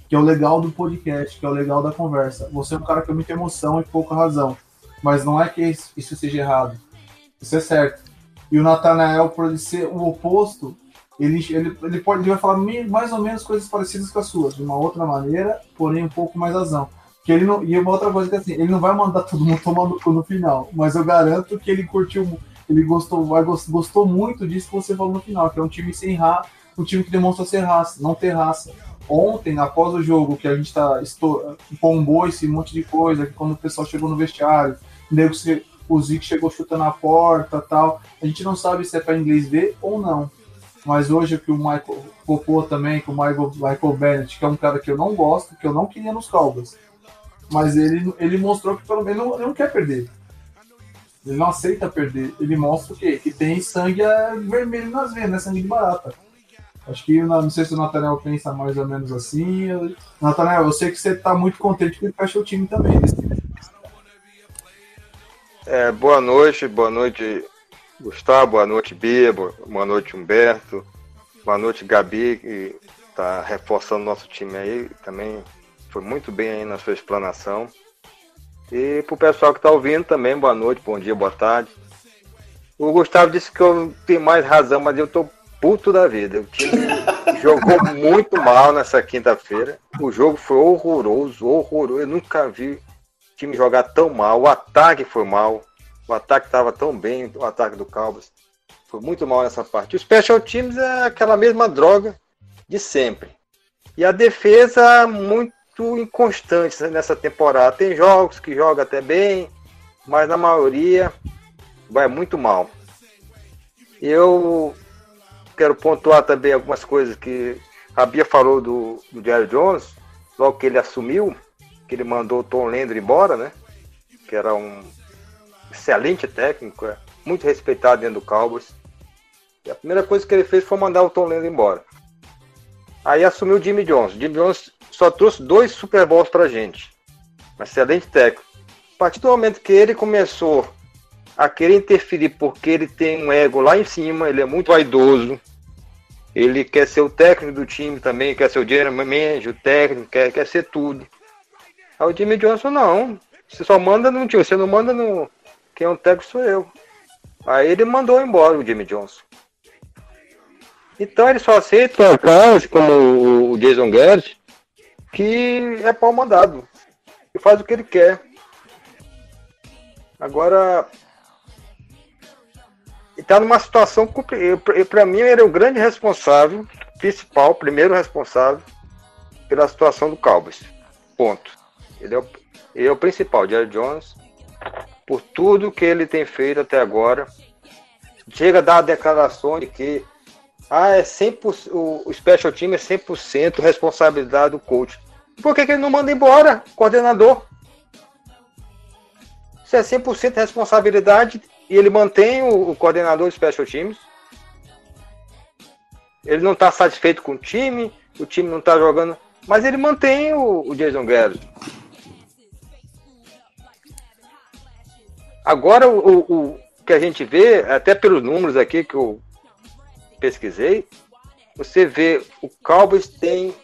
Que é o legal do podcast, que é o legal da conversa. Você é um cara que tem muita emoção e pouca razão. Mas não é que isso seja errado. Isso é certo. E o Nathanael, por ele ser o oposto, ele, ele, ele, pode, ele vai falar mais ou menos coisas parecidas com as suas, de uma outra maneira, porém um pouco mais razão. Que ele não, e uma outra coisa que assim, ele não vai mandar todo mundo tomar no cu no final, mas eu garanto que ele curtiu, ele gostou, gostou muito disso que você falou no final, que é um time sem raça, um time que demonstra ser raça, não ter raça. Ontem, após o jogo, que a gente tá pombou esse monte de coisa, que quando o pessoal chegou no vestiário, nego o Zico chegou chutando a porta tal. A gente não sabe se é para inglês ver ou não. Mas hoje que o Michael Popô também, que o Michael, Michael Bennett, que é um cara que eu não gosto, que eu não queria nos Cowboys. Mas ele, ele mostrou que pelo menos ele não quer perder. Ele não aceita perder. Ele mostra o quê? Que tem sangue vermelho nas veias, né? Sangue de barata. Acho que não sei se o Nathaniel pensa mais ou menos assim. Nathaniel, eu sei que você está muito contente que ele fecha o time também. Né? É, boa noite, boa noite, Gustavo, boa noite, Bia, boa noite, Humberto, boa noite, Gabi, que está reforçando nosso time aí, também foi muito bem aí na sua explanação. E para o pessoal que está ouvindo também, boa noite, bom dia, boa tarde. O Gustavo disse que eu tenho mais razão, mas eu tô puto da vida. O time [LAUGHS] jogou muito mal nessa quinta-feira. O jogo foi horroroso, horroroso. Eu nunca vi time jogar tão mal, o ataque foi mal, o ataque estava tão bem, o ataque do Cowboys foi muito mal nessa parte. O Special Teams é aquela mesma droga de sempre. E a defesa muito inconstante nessa temporada. Tem jogos que joga até bem, mas na maioria vai muito mal. Eu quero pontuar também algumas coisas que a Bia falou do, do Jerry Jones, logo que ele assumiu, que ele mandou o Tom Landry embora, né? Que era um excelente técnico, é muito respeitado dentro do Cowboys. E a primeira coisa que ele fez foi mandar o Tom Landry embora. Aí assumiu o Jimmy Jones. Jimmy Jones só trouxe dois Super Bowls pra gente. Um excelente técnico. A partir do momento que ele começou a querer interferir porque ele tem um ego lá em cima, ele é muito vaidoso, ele quer ser o técnico do time também, quer ser o general manager, o técnico, quer, quer ser tudo. Aí o Jimmy Johnson não. Você só manda no time, você não manda no. Quem é o técnico sou eu. Aí ele mandou embora o Jimmy Johnson. Então ele só aceita caras como o Jason Garrett, que é pau mandado. E faz o que ele quer. Agora, está numa situação. Para mim, ele é o grande responsável, principal, primeiro responsável pela situação do Cowboys. Ponto. Ele é o, ele é o principal, Jerry Jones, por tudo que ele tem feito até agora. Chega a dar declarações de que ah, é 100%, o, o special team é 100% responsabilidade do coach. Por que, que ele não manda embora, coordenador? Se é 100% responsabilidade e ele mantém o, o coordenador de special teams, ele não está satisfeito com o time, o time não está jogando, mas ele mantém o, o Jason Garrett. Agora, o, o, que a gente vê, até pelos números aqui que eu pesquisei, você vê o Cowboys tem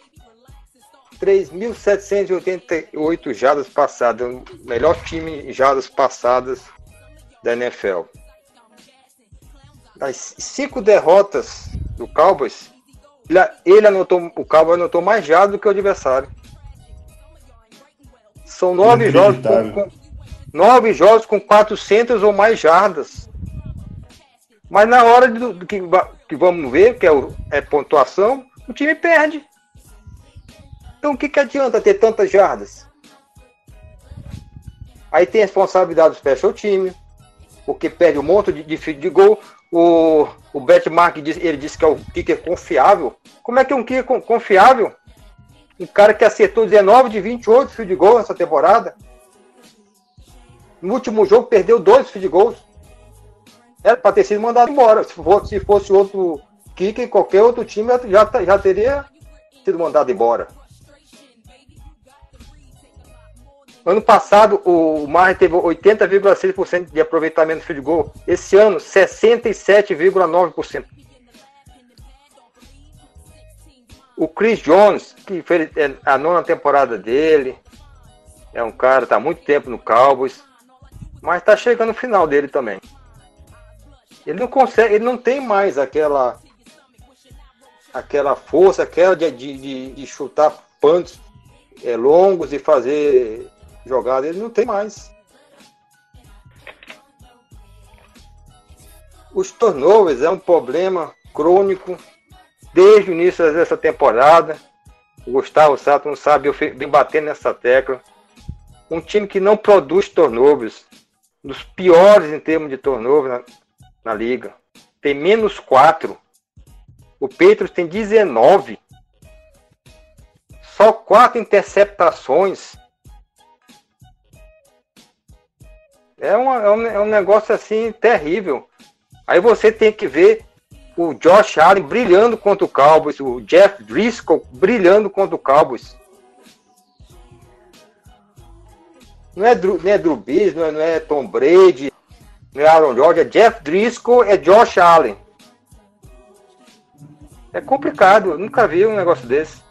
3.788 jadas passadas, o melhor time em jadas passadas da NFL. Das cinco derrotas do Cowboys, ele anotou, o Cowboys anotou mais jadas do que o adversário. São nove jogos com, com, nove jogos com 400 ou mais jardas. Mas na hora de, que, que vamos ver, que é, o, é pontuação, o time perde. Então o que, que adianta ter tantas jardas? Aí tem responsabilidade do special time, porque perde um monte de, de, de gol. O, o Betmark ele disse que é o kicker confiável. Como é que é um kicker confiável? Um cara que acertou 19 de 28 field goal nessa temporada. No último jogo perdeu dois field goals. Era para ter sido mandado embora. Se fosse, se fosse outro kicker, qualquer outro time já, já teria sido mandado embora. Ano passado, o Mar teve 80,6% de aproveitamento de field goal. Esse ano, 67,9%. O Chris Jones, que fez é, a nona temporada dele, é um cara, está há muito tempo no Cowboys, mas está chegando o final dele também. Ele não consegue, ele não tem mais aquela aquela força, aquela de, de, de chutar punts é, longos e fazer jogada, ele não tem mais. Os turnovers é um problema crônico desde o início dessa temporada. O Gustavo Sato não sabe, eu vim nessa tecla. Um time que não produz turnovers, dos piores em termos de turnover na, liga. Tem menos 4. O Petros tem 19. Só quatro interceptações É, uma, é, um, é um negócio assim terrível. Aí você tem que ver o Josh Allen brilhando contra o Cowboys, o Jeff Driscoll brilhando contra o Cowboys. Não é, Drew, não é Drew não é, não é Tom Brady, Aaron Rodgers, é Jeff Driscoll, é Josh Allen. É complicado, eu nunca vi um negócio desse.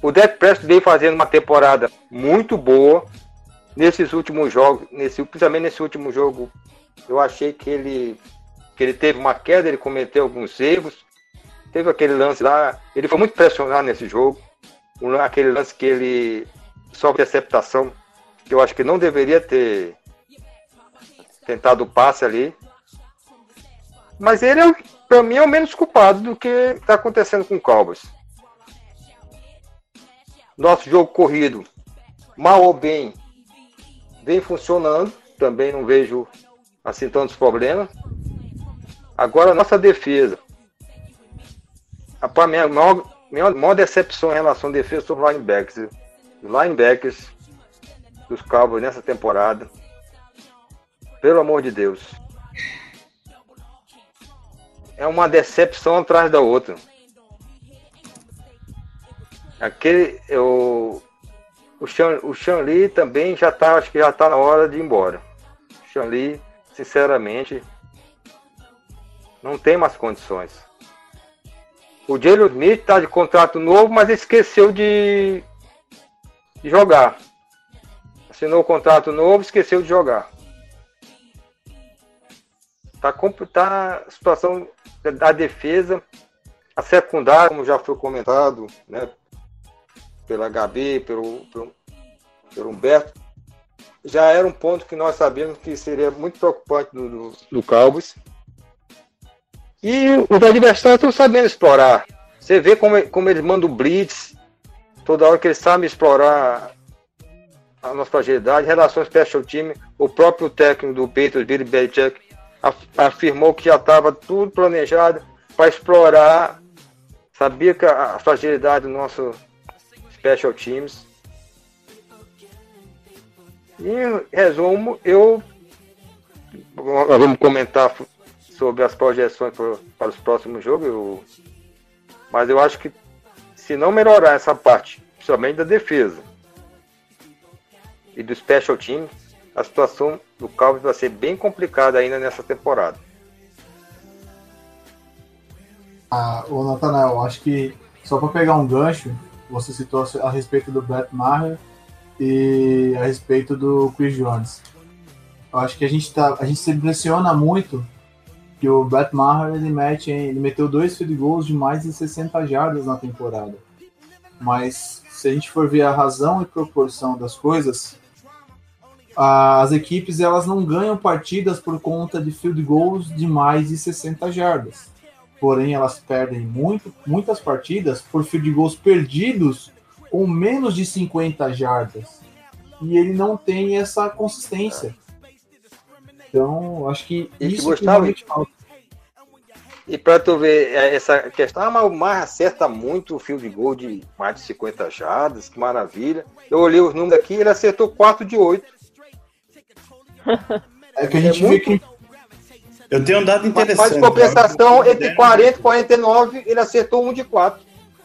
O Dak Prescott veio fazendo uma temporada muito boa, nesses últimos jogos, nesse, principalmente nesse último jogo, eu achei que ele, que ele teve uma queda, ele cometeu alguns erros. Teve aquele lance lá, ele foi muito pressionado nesse jogo. Aquele lance que ele sofre interceptação, que eu acho que não deveria ter tentado o passe ali. Mas ele, é, para mim, é o menos culpado do que está acontecendo com o Cowboys. Nosso jogo corrido, mal ou bem, vem funcionando, também não vejo assim tantos problemas. Agora, nossa defesa. A minha maior, minha maior decepção em relação à defesa os linebackers. Os linebackers dos Cowboys nessa temporada. Pelo amor de Deus. É uma decepção atrás da outra. Aquele, eu, o Sean, o Lee também já tá, acho que já tá na hora de ir embora. ali, sinceramente, não tem mais condições. O Jalen Smith está de contrato novo, mas esqueceu de, de jogar. Assinou o contrato novo, esqueceu de jogar. Tá, tá a situação da defesa, a secundária, como já foi comentado, né, pela Gabi, pelo, pelo, pelo Humberto, já era um ponto que nós sabíamos que seria muito preocupante do, do, do. E os adversários estão sabendo explorar. Você vê como, como eles mandam blitz, toda hora que eles sabem explorar a nossa fragilidade, relações special time, o próprio técnico do Patriots, Billy Belichick, afirmou que já estava tudo planejado para explorar, sabia que a fragilidade do nosso special teams. Em resumo, eu vamos comentar sobre as projeções para os próximos jogos, eu, mas eu acho que se não melhorar essa parte, principalmente da defesa e do special team, a situação do Calvin vai ser bem complicada ainda nessa temporada. Ah, o Natanael, acho que só para pegar um gancho, você citou a respeito do Brett Maher e a respeito do Chris Jones. Eu acho que a gente tá, a gente se impressiona muito que o Brett Maher ele mete, ele meteu dois field goals de mais de 60 jardas na temporada. Mas se a gente for ver a razão e proporção das coisas, as equipes elas não ganham partidas por conta de field goals de mais de 60 jardas. Porém, elas perdem muito, muitas partidas por field goals perdidos com menos de 50 jardas. E ele não tem essa consistência. Então, acho que e isso que realmente falta. E para tu ver é, essa questão, ah, mas o Mar acerta muito o field goal de mais de 50 jardas, que maravilha. Eu olhei os números aqui, ele acertou 4 de 8. É que a gente é vê que. Eu tenho um dado interessante. Mas, mas compensação, entre 40 e 49, ele acertou um de 4.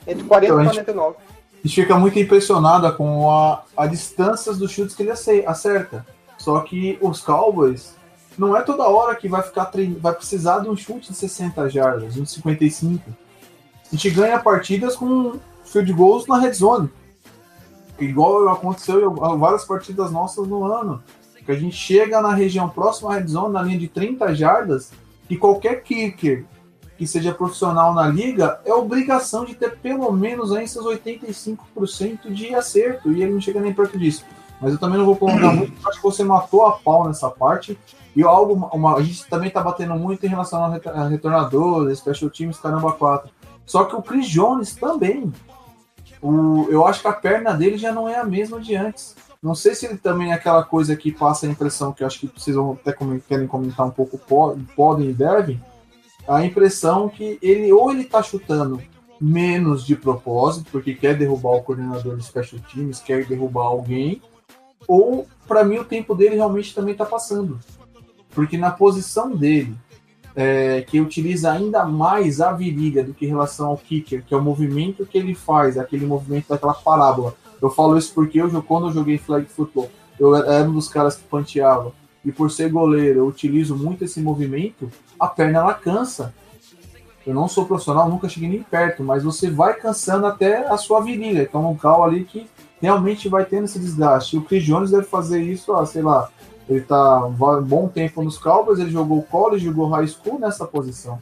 Entre 40 então, e 49. A gente fica muito impressionada com a, a distância dos chutes que ele acerta. Só que os Cowboys não é toda hora que vai ficar vai precisar de um chute de 60 jardas, de 55. A gente ganha partidas com field goals na red zone. Igual aconteceu em várias partidas nossas no ano que a gente chega na região próxima à red zone, na linha de 30 jardas, e qualquer kicker que seja profissional na liga é obrigação de ter pelo menos aí seus 85% de acerto, e ele não chega nem perto disso. Mas eu também não vou prolongar [CLEARS THROAT] muito, acho que você matou a pau nessa parte. E algo, uma, a gente também tá batendo muito em relação a retornadores, special teams, caramba, 4. Só que o Chris Jones também. O, eu acho que a perna dele já não é a mesma de antes. Não sei se ele também é aquela coisa que passa a impressão que acho que vocês vão até querem comentar um pouco, podem e devem, a impressão que ele ou ele tá chutando menos de propósito, porque quer derrubar o coordenador de special teams, quer derrubar alguém, ou para mim o tempo dele realmente também tá passando. Porque na posição dele, é, que utiliza ainda mais a virilha do que em relação ao kicker, que é o movimento que ele faz, aquele movimento daquela parábola, eu falo isso porque eu, quando eu joguei flag football, eu era um dos caras que panteava. E por ser goleiro, eu utilizo muito esse movimento, a perna ela cansa. Eu não sou profissional, nunca cheguei nem perto, mas você vai cansando até a sua virilha. Então, um cal ali que realmente vai tendo esse desgaste. E o Chris Jones deve fazer isso, ó, sei lá, ele tá um bom tempo nos Cowboys, ele jogou college, jogou high school nessa posição.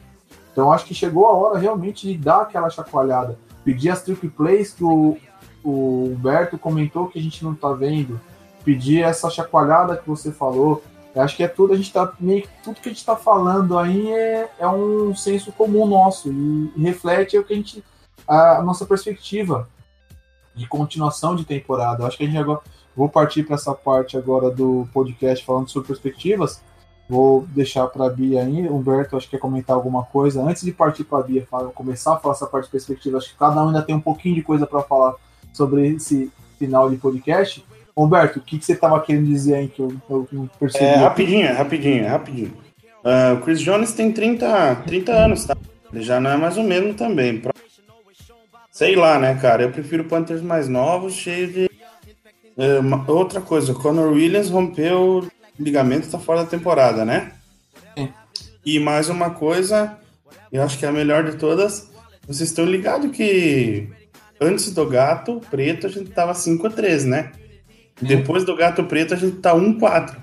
Então acho que chegou a hora realmente de dar aquela chacoalhada. Pedir as trick plays que o, o Humberto comentou que a gente não está vendo, pedir essa chacoalhada que você falou. Eu acho que é tudo, a gente tá meio tudo que a gente está falando aí é, é um senso comum nosso e, reflete o que a gente a, a, nossa perspectiva de continuação de temporada. Eu acho que a gente agora vou partir para essa parte agora do podcast falando sobre perspectivas. Vou deixar para a Bia aí. Humberto, acho que quer comentar alguma coisa. Antes de partir para a Bia, começar a falar essa parte de perspectiva, acho que cada um ainda tem um pouquinho de coisa para falar sobre esse final de podcast. Humberto, o que, que você estava querendo dizer aí que eu, eu não percebi? É, rapidinho, rapidinho, rapidinho. Uh, o Chris Jones tem 30, 30 anos, tá? Ele já não é mais o mesmo também. Sei lá, né, cara? Eu prefiro Panthers mais novos, cheio de. Uh, outra coisa, o Conor Williams rompeu ligamento tá fora da temporada, né? Sim. E mais uma coisa, eu acho que é a melhor de todas. Vocês estão ligados que antes do gato preto a gente tava 5 a 3, né? Depois do gato preto a gente tá 1 4.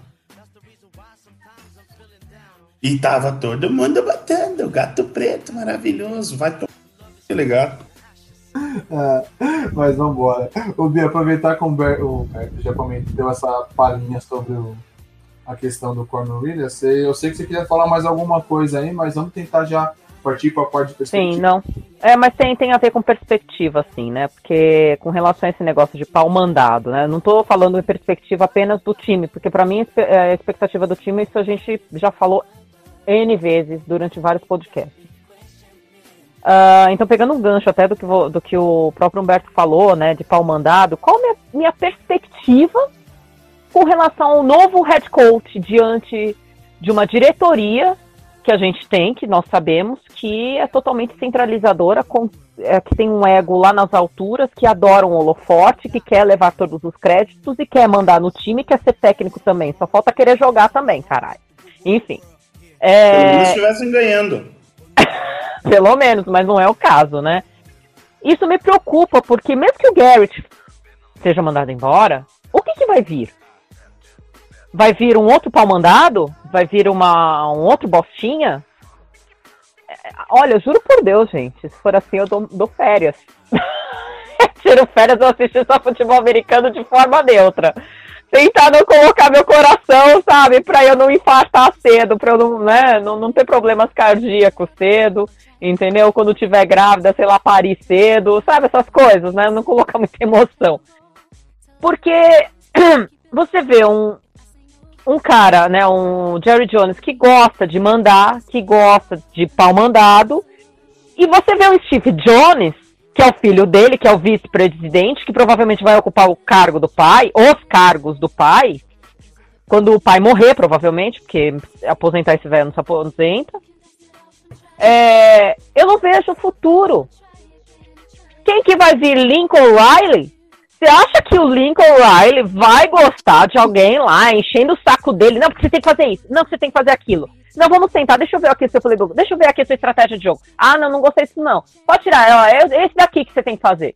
E tava todo mundo batendo, gato preto, maravilhoso, vai tomar. Que legal. É, [LAUGHS] mas vambora. O Bia, aproveitar que o Ber- o Berto já deu essa palhinha sobre o- a questão do. Você- Eu sei que você queria falar mais alguma coisa aí, mas vamos tentar já partir para a parte de perspectiva. Sim, não. É, mas tem, tem a ver com perspectiva, assim, né? Porque com relação a esse negócio de pau mandado, né? Não tô falando em perspectiva apenas do time, porque para mim é, a expectativa do time, isso a gente já falou N vezes durante vários podcasts. Ah, então, pegando um gancho até do que, vo- do que o próprio Humberto falou, né, de pau mandado, qual a minha, minha perspectiva com relação ao novo head coach diante de uma diretoria que a gente tem, que nós sabemos, que é totalmente centralizadora, com- é, que tem um ego lá nas alturas, que adora um holofote, que quer levar todos os créditos e quer mandar no time, quer ser técnico também. Só falta querer jogar também, caralho. Enfim. É, menos estivessem ganhando. [LAUGHS] pelo menos, mas não é o caso, né? Isso me preocupa, porque mesmo que o Garrett seja mandado embora, o que, que vai vir? Vai vir um outro pau mandado? Vai vir uma, um outro bostinha? É, Olha, juro por Deus, gente, se for assim eu dou, dou férias. [LAUGHS] Tiro férias, eu assisto só futebol americano de forma neutra. Tentar não colocar meu coração, sabe, pra eu não infartar cedo, pra eu não, né, não, não ter problemas cardíacos cedo, entendeu? Quando tiver grávida, sei lá, parir cedo, sabe, essas coisas, né? Não colocar muita emoção. Porque [CLEARS THROAT] você vê um, um cara, né, um Jerry Jones que gosta de mandar, que gosta de pau mandado, e você vê o Steve Jones, que é o filho dele, que é o vice-presidente, que provavelmente vai ocupar o cargo do pai, os cargos do pai, quando o pai morrer, provavelmente, porque aposentar esse velho não se aposenta. É, eu não vejo futuro. Quem que vai vir? Lincoln Riley? Você acha que o Lincoln Riley vai gostar de alguém lá enchendo o saco dele? Não, porque você tem que fazer isso. Não, porque você tem que fazer aquilo. Não, vamos sentar. Deixa eu ver aqui seu playbook. Deixa eu ver aqui a sua estratégia de jogo. Ah, não, não gostei disso não. Pode tirar. ó, É esse daqui que você tem que fazer.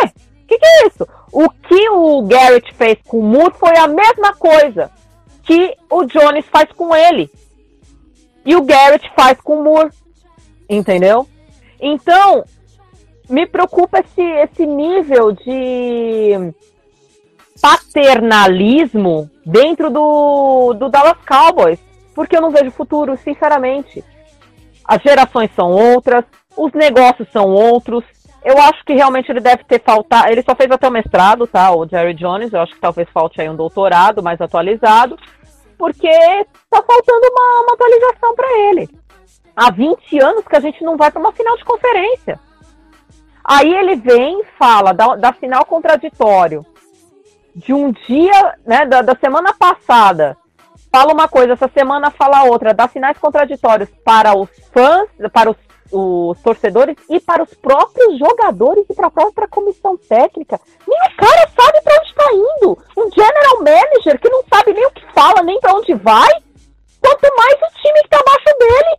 É, o que, que é isso? O que o Garrett fez com o Moore foi a mesma coisa que o Jones faz com ele. E o Garrett faz com o Moore. Entendeu? Então, me preocupa esse, esse nível de paternalismo dentro do, do Dallas Cowboys, porque eu não vejo futuro, sinceramente. As gerações são outras, os negócios são outros. Eu acho que realmente ele deve ter faltado. Ele só fez até o mestrado, tá? O Jerry Jones. Eu acho que talvez falte aí um doutorado mais atualizado, porque tá faltando uma, uma atualização para ele. Há 20 anos que a gente não vai para uma final de conferência. Aí ele vem e fala da, da final contraditório. De um dia, né, da, da semana passada, fala uma coisa, essa semana fala outra, das finais contraditórios para os fãs, para os, os torcedores e para os próprios jogadores e para a própria comissão técnica. Nem o cara sabe para onde está indo. Um general manager que não sabe nem o que fala, nem para onde vai. Quanto mais o time que está abaixo dele.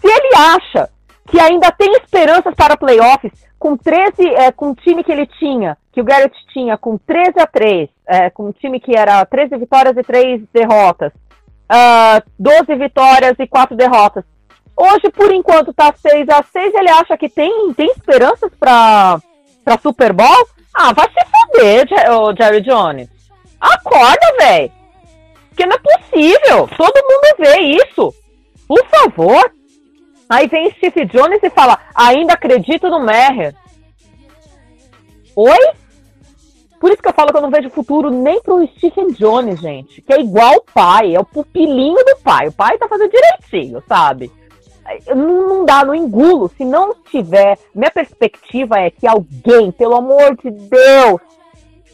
Se ele acha que ainda tem esperanças para playoffs, com 13, é, com o time que ele tinha, que o Garrett tinha, com 13 a 3, é, com um time que era 13 vitórias e 3 derrotas, ah, 12 vitórias e 4 derrotas. Hoje, por enquanto, tá 6 a 6 ele acha que tem, tem esperanças para para Super Bowl? Ah, vai se foder, ô, Jerry Jones. Acorda, velho. Porque não é possível. Todo mundo vê isso. Por favor. Aí vem Steve Jones e fala: ainda acredito no Meher. Oi? Por isso que eu falo que eu não vejo futuro nem pro Stephen Jones, gente. Que é igual o pai, é o pupilinho do pai. O pai tá fazendo direitinho, sabe? Não, não dá, não engulo. Se não tiver. Minha perspectiva é que alguém, pelo amor de Deus,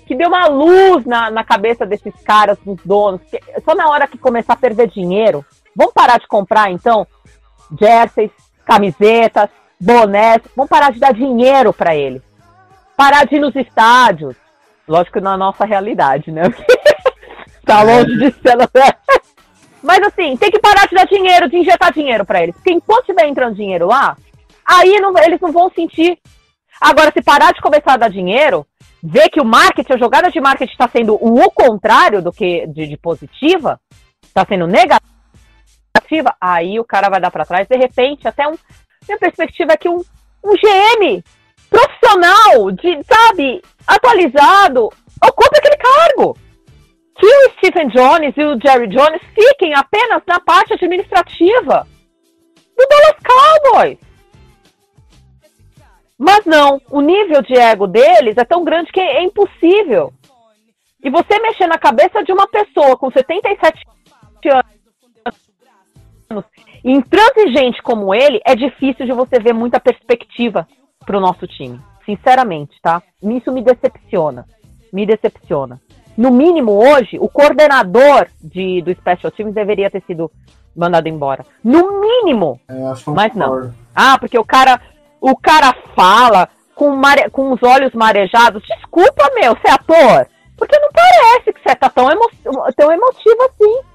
que dê uma luz na, na cabeça desses caras, dos donos. que só na hora que começar a perder dinheiro, vamos parar de comprar então jerseys, camisetas, bonés, vamos parar de dar dinheiro para eles. Parar de ir nos estádios. Lógico na nossa realidade, né? [LAUGHS] Tá longe de ser. Mas assim, tem que parar de dar dinheiro, de injetar dinheiro para eles. Porque enquanto estiver entrando dinheiro lá, aí não, eles não vão sentir. Agora, se parar de começar a dar dinheiro, ver que o marketing, a jogada de marketing está sendo o contrário do que de, de positiva, está sendo negativa, aí o cara vai dar para trás. De repente, até um. Minha perspectiva é que um, um GM profissional, de, sabe, atualizado, ocupe aquele cargo. Que o Stephen Jones e o Jerry Jones fiquem apenas na parte administrativa do Dallas Cowboys. Mas não, o nível de ego deles é tão grande que é impossível. E você mexer na cabeça de uma pessoa com 77 anos, intransigente como ele, é difícil de você ver muita perspectiva para o nosso time. Sinceramente, tá? Isso me decepciona. Me decepciona. No mínimo, hoje, o coordenador de, do Special Teams deveria ter sido mandado embora. No mínimo. É, mas não. Ah, porque o cara, o cara fala com, mare, com os olhos marejados. Desculpa, meu, você é ator? Porque não parece que você tá tão, emo, tão emotivo assim.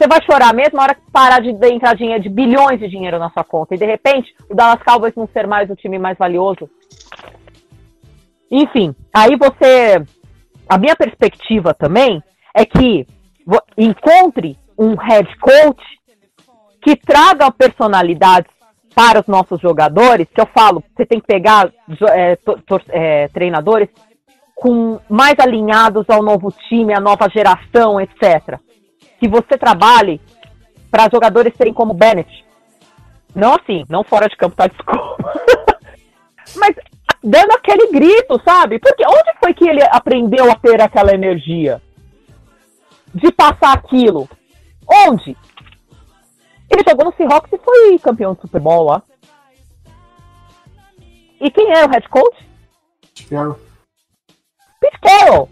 Você vai chorar mesmo na hora que parar de entrar dinheiro, de bilhões de dinheiro na sua conta. E de repente, o Dallas Cowboys não ser mais o time mais valioso. Enfim, aí você. A minha perspectiva também é que encontre um head coach que traga personalidades para os nossos jogadores, que eu falo, você tem que pegar é, é, treinadores com mais alinhados ao novo time, à nova geração, etc que você trabalhe para jogadores serem como Bennett. Não assim, não fora de campo, tá? Desculpa. [LAUGHS] Mas dando aquele grito, sabe? Porque onde foi que ele aprendeu a ter aquela energia? De passar aquilo? Onde? Ele jogou no Seahawks e foi campeão do Super Bowl lá. E quem era o head coach? Carroll. Pete Carroll.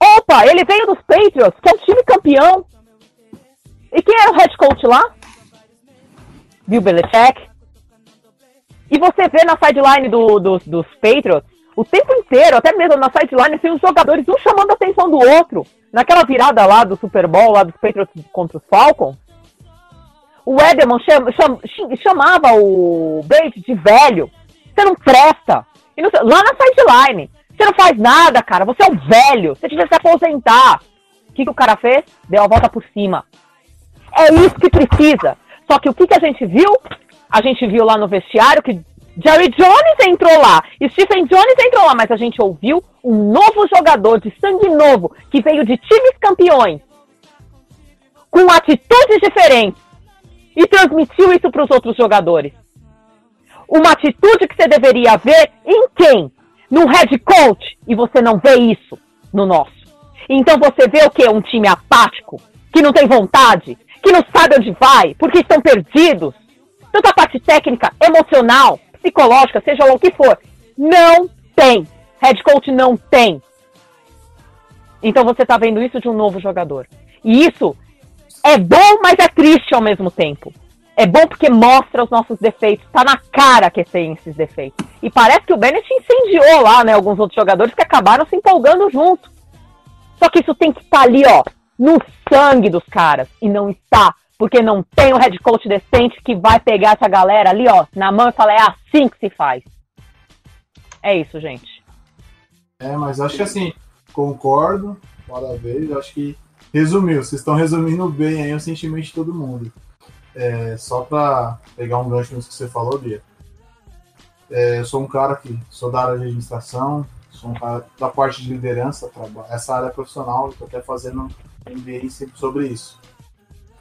Opa, ele veio dos Patriots, que é um time campeão. E quem era o head coach lá? Bill Belichick. E você vê na sideline do, do, dos Patriots, o tempo inteiro, até mesmo na sideline, tem os jogadores um chamando a atenção do outro. Naquela virada lá do Super Bowl, lá dos Patriots contra os Falcons, o Edelman cham, cham, chamava o Brady de velho. Você não presta. Lá na sideline. Você não faz nada, cara. Você é um velho. Você devia se aposentar. O que, que o cara fez? Deu a volta por cima. É isso que precisa. Só que o que, que a gente viu? A gente viu lá no vestiário que Jerry Jones entrou lá Stephen Jones entrou lá, mas a gente ouviu um novo jogador de sangue novo que veio de times campeões com atitudes diferentes e transmitiu isso para os outros jogadores. Uma atitude que você deveria ver em quem? No head coach e você não vê isso no nosso. Então você vê o que? Um time apático, que não tem vontade, que não sabe onde vai, porque estão perdidos. Tanto a parte técnica, emocional, psicológica, seja lá o que for, não tem. Head coach não tem. Então você está vendo isso de um novo jogador. E isso é bom, mas é triste ao mesmo tempo. É bom porque mostra os nossos defeitos. Está na cara que tem esses defeitos. E parece que o Bennett incendiou lá, né? Alguns outros jogadores que acabaram se empolgando junto. Só que isso tem que estar tá ali, ó, no sangue dos caras. E não está. Porque não tem um head coach decente que vai pegar essa galera ali, ó, na mão e falar, é assim que se faz. É isso, gente. É, mas acho que assim, concordo, vez, acho que resumiu, vocês estão resumindo bem aí o sentimento de todo mundo. É, só para pegar um gancho nisso que você falou, Bia. É, eu sou um cara que sou da área de administração, sou um cara da parte de liderança, essa área profissional, estou até fazendo MBA sobre isso.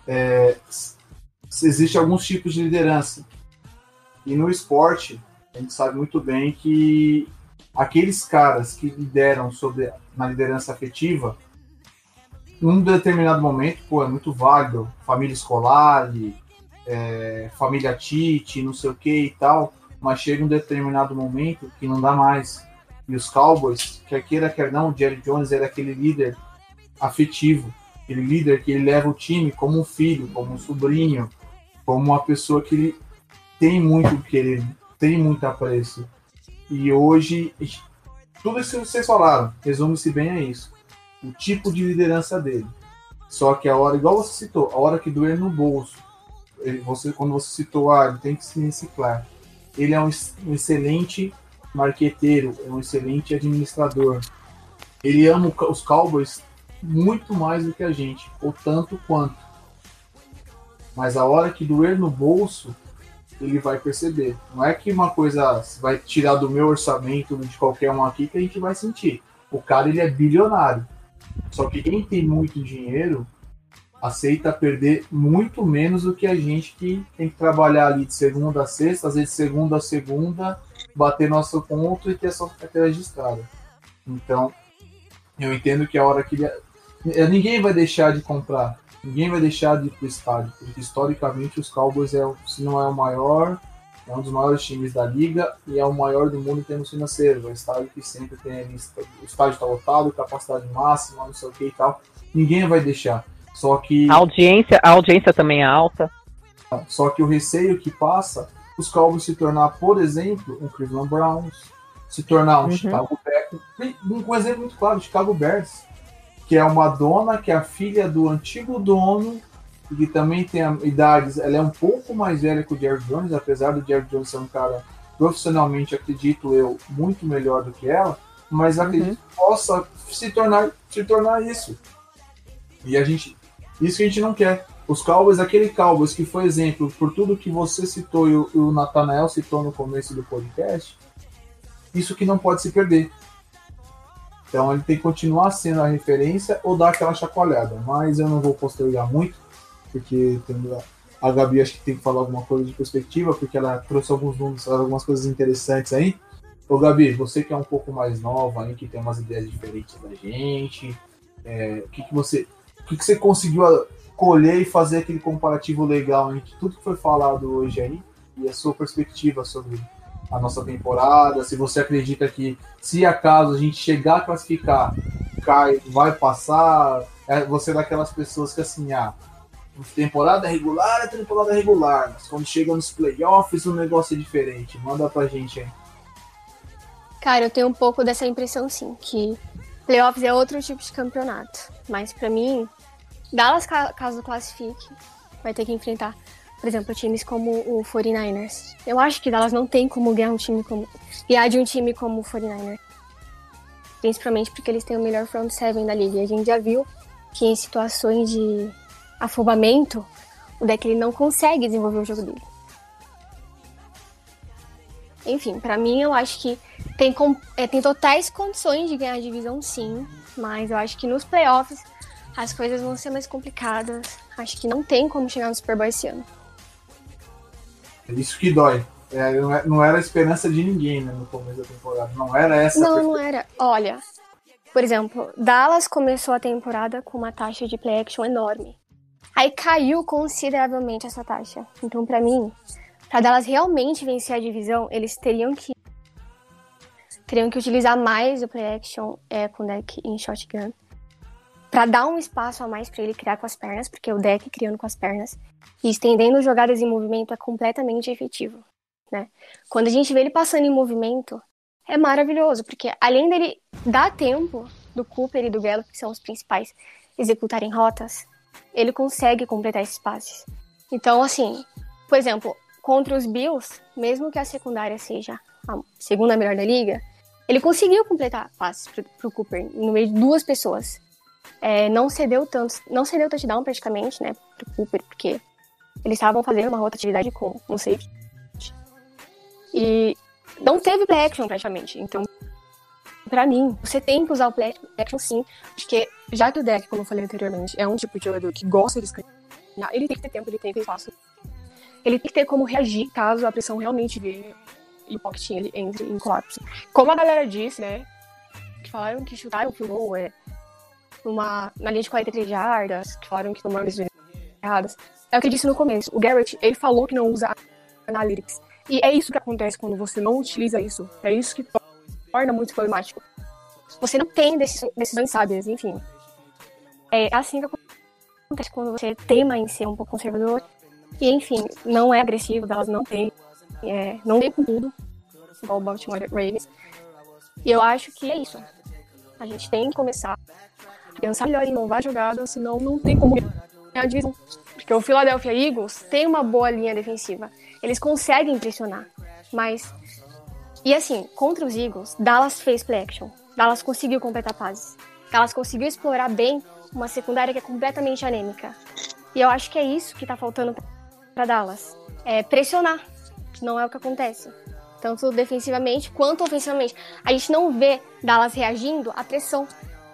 É, existe alguns tipos de liderança. E no esporte, a gente sabe muito bem que aqueles caras que lideram sobre na liderança afetiva, em um determinado momento, pô, é muito válido, família escolar, é, família Tite, não sei o que e tal, mas chega um determinado momento que não dá mais. E os Cowboys, quer queira, quer não, o Jerry Jones era aquele líder afetivo, aquele líder que ele leva o time como um filho, como um sobrinho, como uma pessoa que ele tem muito que ele tem muito apreço. E hoje, tudo isso que vocês falaram, resume-se bem a isso. O tipo de liderança dele. Só que a hora, igual você citou, a hora que doer no bolso, ele, você, quando você citou, ah, ele tem que se reciclar. Ele é um, um excelente marqueteiro, é um excelente administrador. Ele ama os Cowboys muito mais do que a gente, ou tanto quanto. Mas a hora que doer no bolso, ele vai perceber. Não é que uma coisa vai tirar do meu orçamento de qualquer um aqui que a gente vai sentir. O cara ele é bilionário. Só que quem tem muito dinheiro aceita perder muito menos do que a gente que tem que trabalhar ali de segunda a sexta, às vezes segunda a segunda, bater nosso ponto e ter sua carteira registrada. Então, eu entendo que a hora que ele... É, ninguém vai deixar de comprar, ninguém vai deixar de ir pro estádio, porque historicamente os Cowboys é, se não é o maior, é um dos maiores times da liga e é o maior do mundo em termos financeiros. É um estádio que sempre tem o estádio está lotado, capacidade máxima, não sei o que e tal. Ninguém vai deixar. Só que. A audiência, a audiência também é alta. Só que o receio que passa, os Cowboys se tornar, por exemplo, um Cleveland Browns, se tornar um uhum. Chicago Bears. Um exemplo muito claro, Chicago Bears, que é uma dona que é a filha do antigo dono e que também tem idades, ela é um pouco mais velha que o Jerry Jones, apesar do Jerry Jones ser um cara profissionalmente, acredito eu, muito melhor do que ela, mas acredito uhum. que possa se tornar, se tornar isso. E a gente, isso que a gente não quer. Os Cowboys, aquele Cowboys que foi exemplo por tudo que você citou e o, o Nathanael citou no começo do podcast, isso que não pode se perder. Então ele tem que continuar sendo a referência ou dar aquela chacoalhada. Mas eu não vou postergar muito, porque a Gabi acho que tem que falar alguma coisa de perspectiva, porque ela trouxe alguns algumas coisas interessantes aí. Ô Gabi, você que é um pouco mais nova aí, que tem umas ideias diferentes da gente, é, o que, que você. O que, que você conseguiu colher e fazer aquele comparativo legal entre tudo que foi falado hoje aí e a sua perspectiva sobre a nossa temporada, se você acredita que se acaso a gente chegar a classificar, cai, vai passar, é você é daquelas pessoas que assim, ah, temporada regular é temporada regular, mas quando chega nos playoffs o negócio é diferente. Manda pra gente aí. Cara, eu tenho um pouco dessa impressão sim, que playoffs é outro tipo de campeonato. Mas para mim, Dallas, caso classifique, vai ter que enfrentar, por exemplo, times como o 49ers. Eu acho que Dallas não tem como ganhar um time como. ganhar de um time como o 49ers. Principalmente porque eles têm o melhor front seven da liga. E a gente já viu que em situações de afobamento, o deck ele não consegue desenvolver o jogo dele. Enfim, para mim eu acho que tem, é, tem totais condições de ganhar a divisão sim, mas eu acho que nos playoffs as coisas vão ser mais complicadas. Acho que não tem como chegar no Super Bowl esse ano. É isso que dói. É, não é, era a esperança de ninguém né, no começo da temporada. Não era essa. Não, não era. Olha, por exemplo, Dallas começou a temporada com uma taxa de play action enorme. Aí caiu consideravelmente essa taxa. Então, para mim, para Dallas realmente vencer a divisão, eles teriam que teriam que utilizar mais o play action é, com o deck em shotgun para dar um espaço a mais para ele criar com as pernas, porque o deck criando com as pernas e estendendo jogadas em movimento é completamente efetivo, né? Quando a gente vê ele passando em movimento, é maravilhoso, porque além dele dar tempo do Cooper e do Gallup, que são os principais, executarem rotas, ele consegue completar esses passes. Então, assim, por exemplo, contra os Bills, mesmo que a secundária seja a segunda melhor da liga, ele conseguiu completar passes para o Cooper no meio de duas pessoas. É, não cedeu tanto, não cedeu touchdown praticamente, né, pro Cooper, porque eles estavam fazendo uma rotatividade com um safety. E não teve play action praticamente. Então, para mim, você tem que usar o play action sim, porque já que o deck, como eu falei anteriormente, é um tipo de jogador que gosta de escanear, ele tem que ter tempo, ele tem que ter espaço. Ele tem que ter como reagir caso a pressão realmente vir e o pocket ele entre em colapso. Como a galera disse, né, que falaram que chutar o field é uma, na linha de 43 jardas, que falaram que tomaram decisões erradas. É o que eu disse no começo. O Garrett, ele falou que não usa analytics. E é isso que acontece quando você não utiliza isso. É isso que torna muito problemático. Você não tem decisões sábias, enfim. É assim que acontece quando você tema em ser um pouco conservador. E, enfim, não é agressivo, elas não tem. É, não tem com tudo, igual o Baltimore Ravens. E eu acho que é isso. A gente tem que começar pensar melhor em inovar jogada, senão não tem como ganhar a. Porque o Philadelphia Eagles tem uma boa linha defensiva. Eles conseguem pressionar, mas... E assim, contra os Eagles, Dallas fez play action. Dallas conseguiu completar passes. Dallas conseguiu explorar bem uma secundária que é completamente anêmica. E eu acho que é isso que tá faltando para Dallas. É pressionar, que não é o que acontece. Tanto defensivamente quanto ofensivamente. A gente não vê Dallas reagindo à pressão.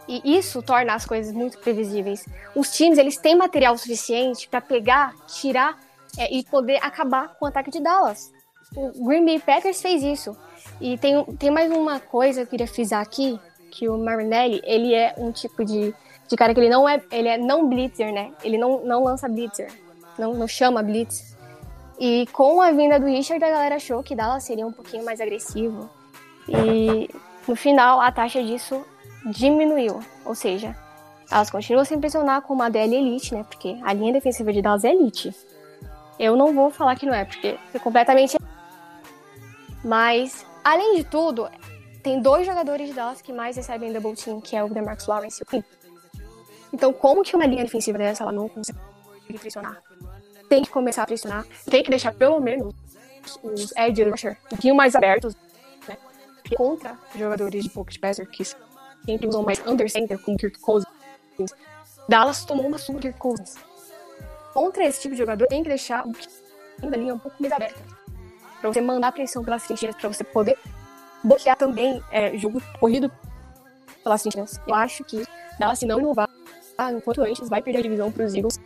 E isso torna as coisas muito previsíveis. Os times, eles têm material suficiente para pegar, tirar é, e poder acabar com o ataque de Dallas. O Green Bay Packers fez isso. E tem, tem mais uma coisa que eu queria frisar aqui, que o Marinelli, ele é um tipo de, de cara que ele não é, ele é não blitzer, né? Ele não, não lança blitzer, não, não chama blitz. E com a vinda do Richard, a galera achou que Dallas seria um pouquinho mais agressivo. E no final, a taxa disso diminuiu. Ou seja, elas continuam sem pressionar com uma DL elite, né? Porque a linha defensiva de Dallas é elite. Eu não vou falar que não é, porque é completamente. Mas, além de tudo, tem dois jogadores de Dallas que mais recebem double team, que é o DeMarcus Lawrence e o Quinn. Então, como que uma linha defensiva dessa ela não consegue pressionar? Tem que começar a pressionar, tem que deixar pelo menos os edge rusher um pouquinho mais abertos, né? Contra jogadores de pocket passer que sempre usam mais under center com Kirk Cousins. Dallas tomou uma surra Kirk Cousins. Contra esse tipo de jogador, tem que deixar a linha um pouco mais aberta. Pra você mandar pressão pelas trincheiras, pra você poder bloquear também é, jogo corrido pelas trincheiras. Eu acho que Dallas, se não inovar enquanto antes, vai perder a divisão pros Eagles.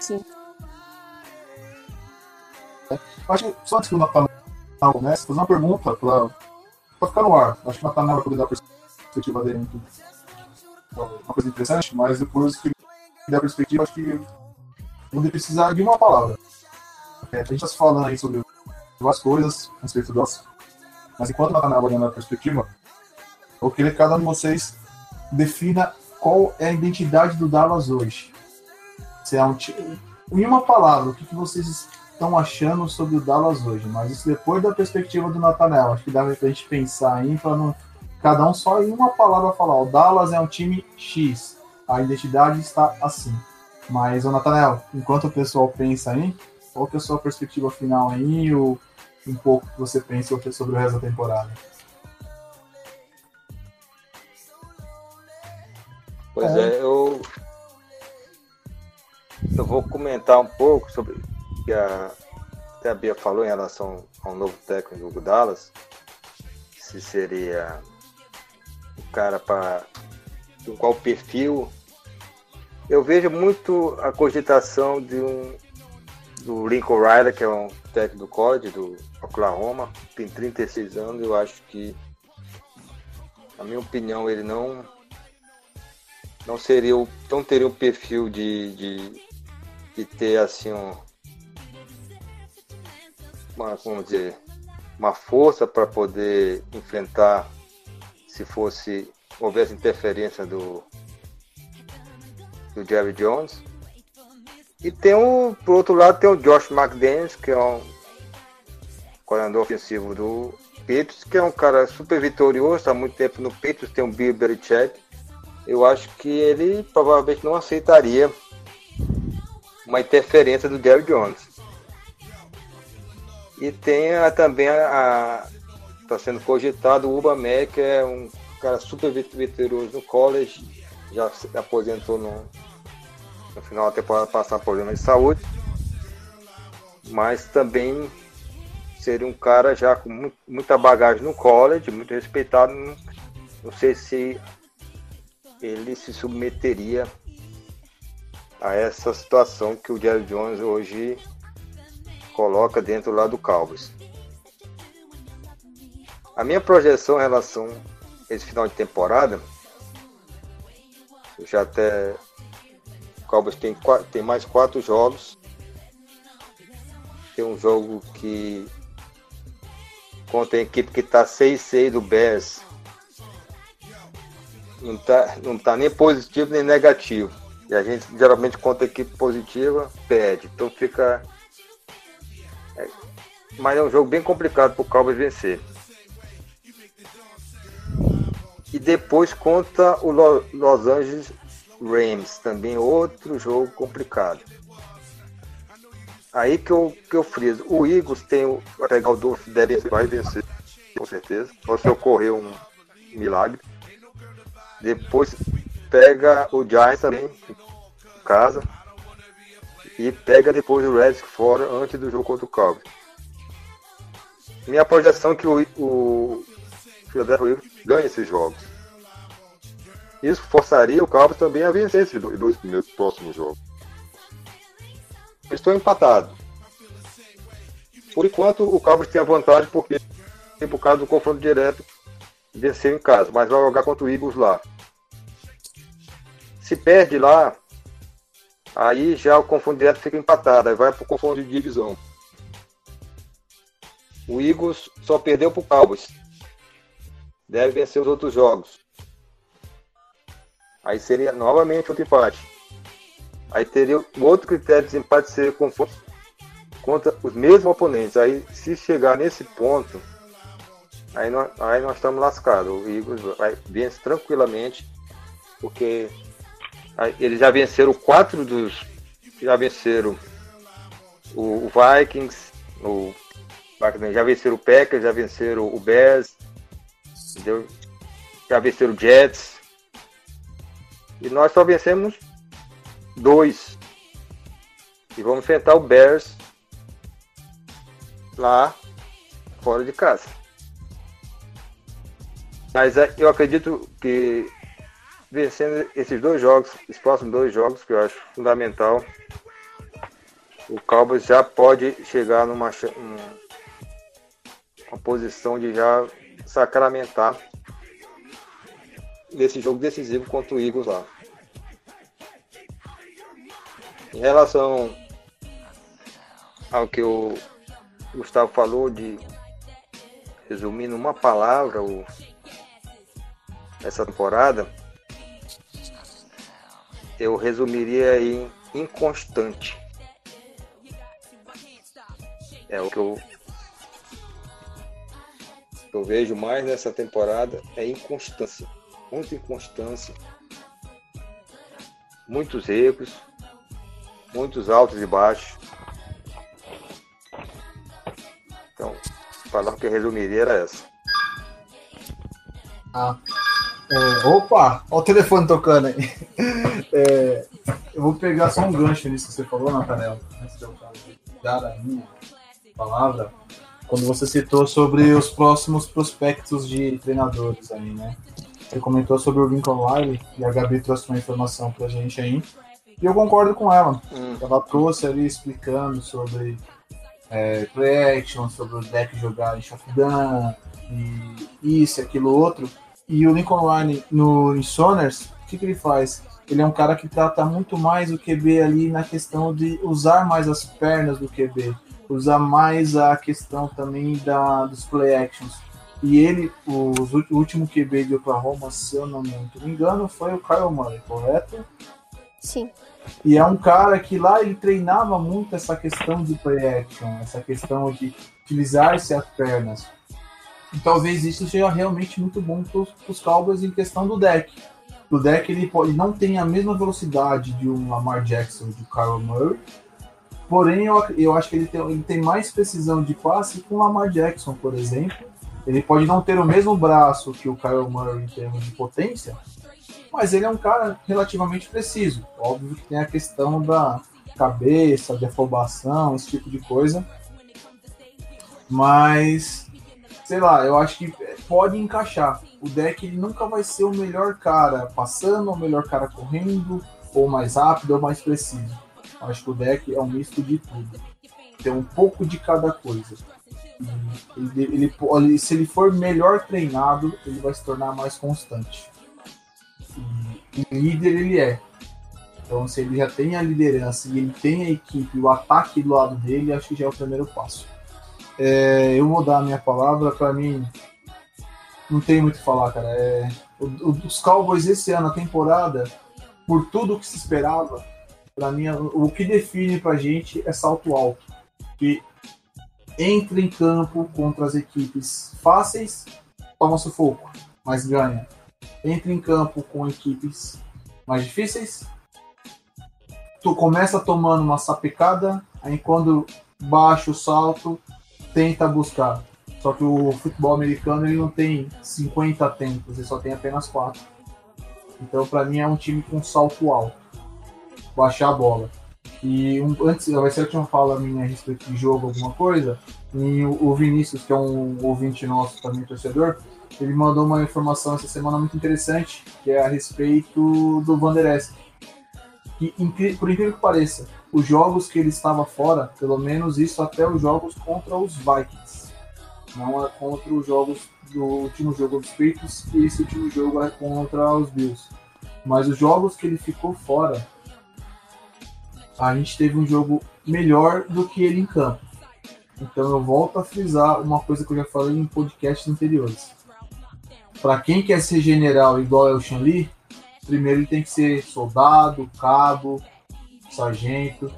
Sim. Acho que só antes que o Nathaniel comece, fazer uma pergunta pra, pra ficar no ar. Acho que o Nathaniel vai poder dar perspectiva dele muito. Uma coisa interessante, mas depois que der perspectiva, acho que vou precisar de uma palavra. É, a gente está falando aí sobre várias coisas a respeito do mas enquanto o Nathaniel vai dando a perspectiva, eu queria que cada um de vocês defina qual é a identidade do Dallas hoje. Se é um time. Em uma palavra, o que, que vocês estão achando sobre o Dallas hoje? Mas isso depois da perspectiva do Nathaniel. Acho que dá pra gente pensar aí para não. Cada um só em uma palavra falar. O Dallas é um time X. A identidade está assim. Mas, o Nathaniel, enquanto o pessoal pensa aí, qual que é a sua perspectiva final aí? Ou um pouco que você pensa sobre o resto da temporada? Pois é, eu, eu vou comentar um pouco sobre que a, até a Bia falou em relação ao novo técnico do Dallas, se seria o cara para qual perfil. Eu vejo muito a cogitação de um do Lincoln Riley, que é um técnico do college do Oklahoma, tem 36 anos, eu acho que na minha opinião ele não não seria não teria o perfil de, de, de ter assim um, uma, vamos dizer, uma força para poder enfrentar se fosse houvesse interferência do do Jerry Jones. E tem um, por outro lado, tem o Josh McDaniels, que é um coordenador ofensivo do Patriots, que é um cara super vitorioso, está há muito tempo no Patriots, tem o Bill Belichick, eu acho que ele provavelmente não aceitaria uma interferência do Jerry Jones. E tem a, também a. Está sendo cogitado o Uba Mac, que é um cara super vitorioso no college, já se aposentou no, no final da temporada passada por problema de saúde. Mas também seria um cara já com muita bagagem no college, muito respeitado. Não sei se ele se submeteria a essa situação que o Jerry Jones hoje coloca dentro lá do Cowboys. A minha projeção em relação a esse final de temporada, eu já até o Cowboys tem, tem mais quatro jogos. Tem um jogo que contra a equipe que está 6-6 do Bears não tá, não tá nem positivo nem negativo. E a gente geralmente conta a equipe positiva, perde. Então fica. Mas é um jogo bem complicado para o Cowboys vencer. E depois conta o Los Angeles Rams, também outro jogo complicado. Aí que eu, que eu friso. O Eagles tem o. Vai pegar o Dolphins, deve vai vencer, com certeza. Só se ocorrer um milagre. Depois pega o Giants também, em casa. E pega depois o Reds fora antes do jogo contra o Cowboys. Minha projeção é que o, o Philadelphia ganhe esses jogos. Isso forçaria o Cowboys também a vencer esses dois primeiros próximos jogos. Estou empatado. Por enquanto, o Cowboys tem a vantagem porque, por causa do confronto direto, venceu em casa, mas vai jogar contra o Eagles lá. Se perde lá, aí já o confronto direto fica empatado, aí vai para o confronto de divisão. O Eagles só perdeu para o Cowboys. Deve vencer os outros jogos. Aí seria novamente outro empate. Aí teria outro critério de desempate ser confronto contra os mesmos oponentes. Aí se chegar nesse ponto, aí nós, aí nós estamos lascados. O Eagles vai vence tranquilamente, porque eles já venceram quatro dos. Já venceram o, Vikings, o, já venceram o Packers, já venceram o Bears, entendeu? já venceram o Jets. E nós só vencemos dois. E vamos enfrentar o Bears lá fora de casa. Mas é, eu acredito que vencendo esses dois jogos, os próximos dois jogos, que eu acho fundamental, o Cowboys já pode chegar numa uma posição de já sacramentar nesse jogo decisivo contra o Eagles lá. Em relação ao que o Gustavo falou de resumir numa palavra o, essa temporada, eu resumiria em inconstante. É o que eu, eu vejo mais nessa temporada é inconstância. Muita inconstância. Muitos erros muitos altos e baixos. Então, a palavra que eu resumiria era essa. Ah. É, opa, olha o telefone tocando aí. É, eu vou pegar só um gancho nisso que você falou, Natanel, antes de eu dar a minha palavra, quando você citou sobre os próximos prospectos de treinadores aí, né? Você comentou sobre o Lincoln Riley e a Gabi trouxe uma informação pra gente aí. E eu concordo com ela. Hum. Ela trouxe ali explicando sobre é, play action, sobre o deck jogar em shotgun, e isso, aquilo, outro. E o Lincoln Ryan no Insoners, o que, que ele faz? Ele é um cara que trata muito mais o QB ali na questão de usar mais as pernas do QB, usar mais a questão também da, dos play actions. E ele, o, o último QB de Oklahoma, se eu não me engano, foi o Kyle Murray, correto? Sim. E é um cara que lá ele treinava muito essa questão de play action, essa questão de utilizar-se as pernas. E talvez isso seja realmente muito bom para os Cowboys em questão do deck. O deck ele, pode, não tem a mesma velocidade de um Lamar Jackson, de Kyle Murray, porém eu, eu acho que ele tem, ele tem mais precisão de passe que o Lamar Jackson, por exemplo. Ele pode não ter o mesmo braço que o Kyle Murray em termos de potência, mas ele é um cara relativamente preciso. Óbvio que tem a questão da cabeça, de afobação, esse tipo de coisa. Mas, sei lá, eu acho que pode encaixar. O deck ele nunca vai ser o melhor cara passando, o melhor cara correndo, ou mais rápido, ou mais preciso. Eu acho que o deck é um misto de tudo. Tem um pouco de cada coisa. Ele, ele, se ele for melhor treinado, ele vai se tornar mais constante e líder ele é. Então, se ele já tem a liderança e ele tem a equipe, o ataque do lado dele, acho que já é o primeiro passo. É, eu vou dar a minha palavra, para mim, não tem muito o que falar, cara. É, os Cowboys esse ano, a temporada, por tudo que se esperava, para mim, o que define pra gente é salto alto. Que entra em campo contra as equipes fáceis, toma sufoco, mas ganha entra em campo com equipes mais difíceis. Tu começa tomando uma sapecada, aí quando baixa o salto, tenta buscar. Só que o futebol americano ele não tem 50 tempos, ele só tem apenas 4. Então, para mim, é um time com salto alto. Baixar a bola. E um, antes, vai ser a última fala minha a respeito de jogo, alguma coisa. E o, o Vinícius, que é um ouvinte nosso também, torcedor, ele mandou uma informação essa semana muito interessante, que é a respeito do Van. Que, por incrível que pareça, os jogos que ele estava fora, pelo menos isso até os jogos contra os Vikings. Não é contra os jogos do último jogo dos Patriots e esse último jogo é contra os Bills. Mas os jogos que ele ficou fora, a gente teve um jogo melhor do que ele em campo. Então eu volto a frisar uma coisa que eu já falei em podcasts anteriores. Para quem quer ser general igual é o Lee, primeiro ele tem que ser soldado, cabo, sargento.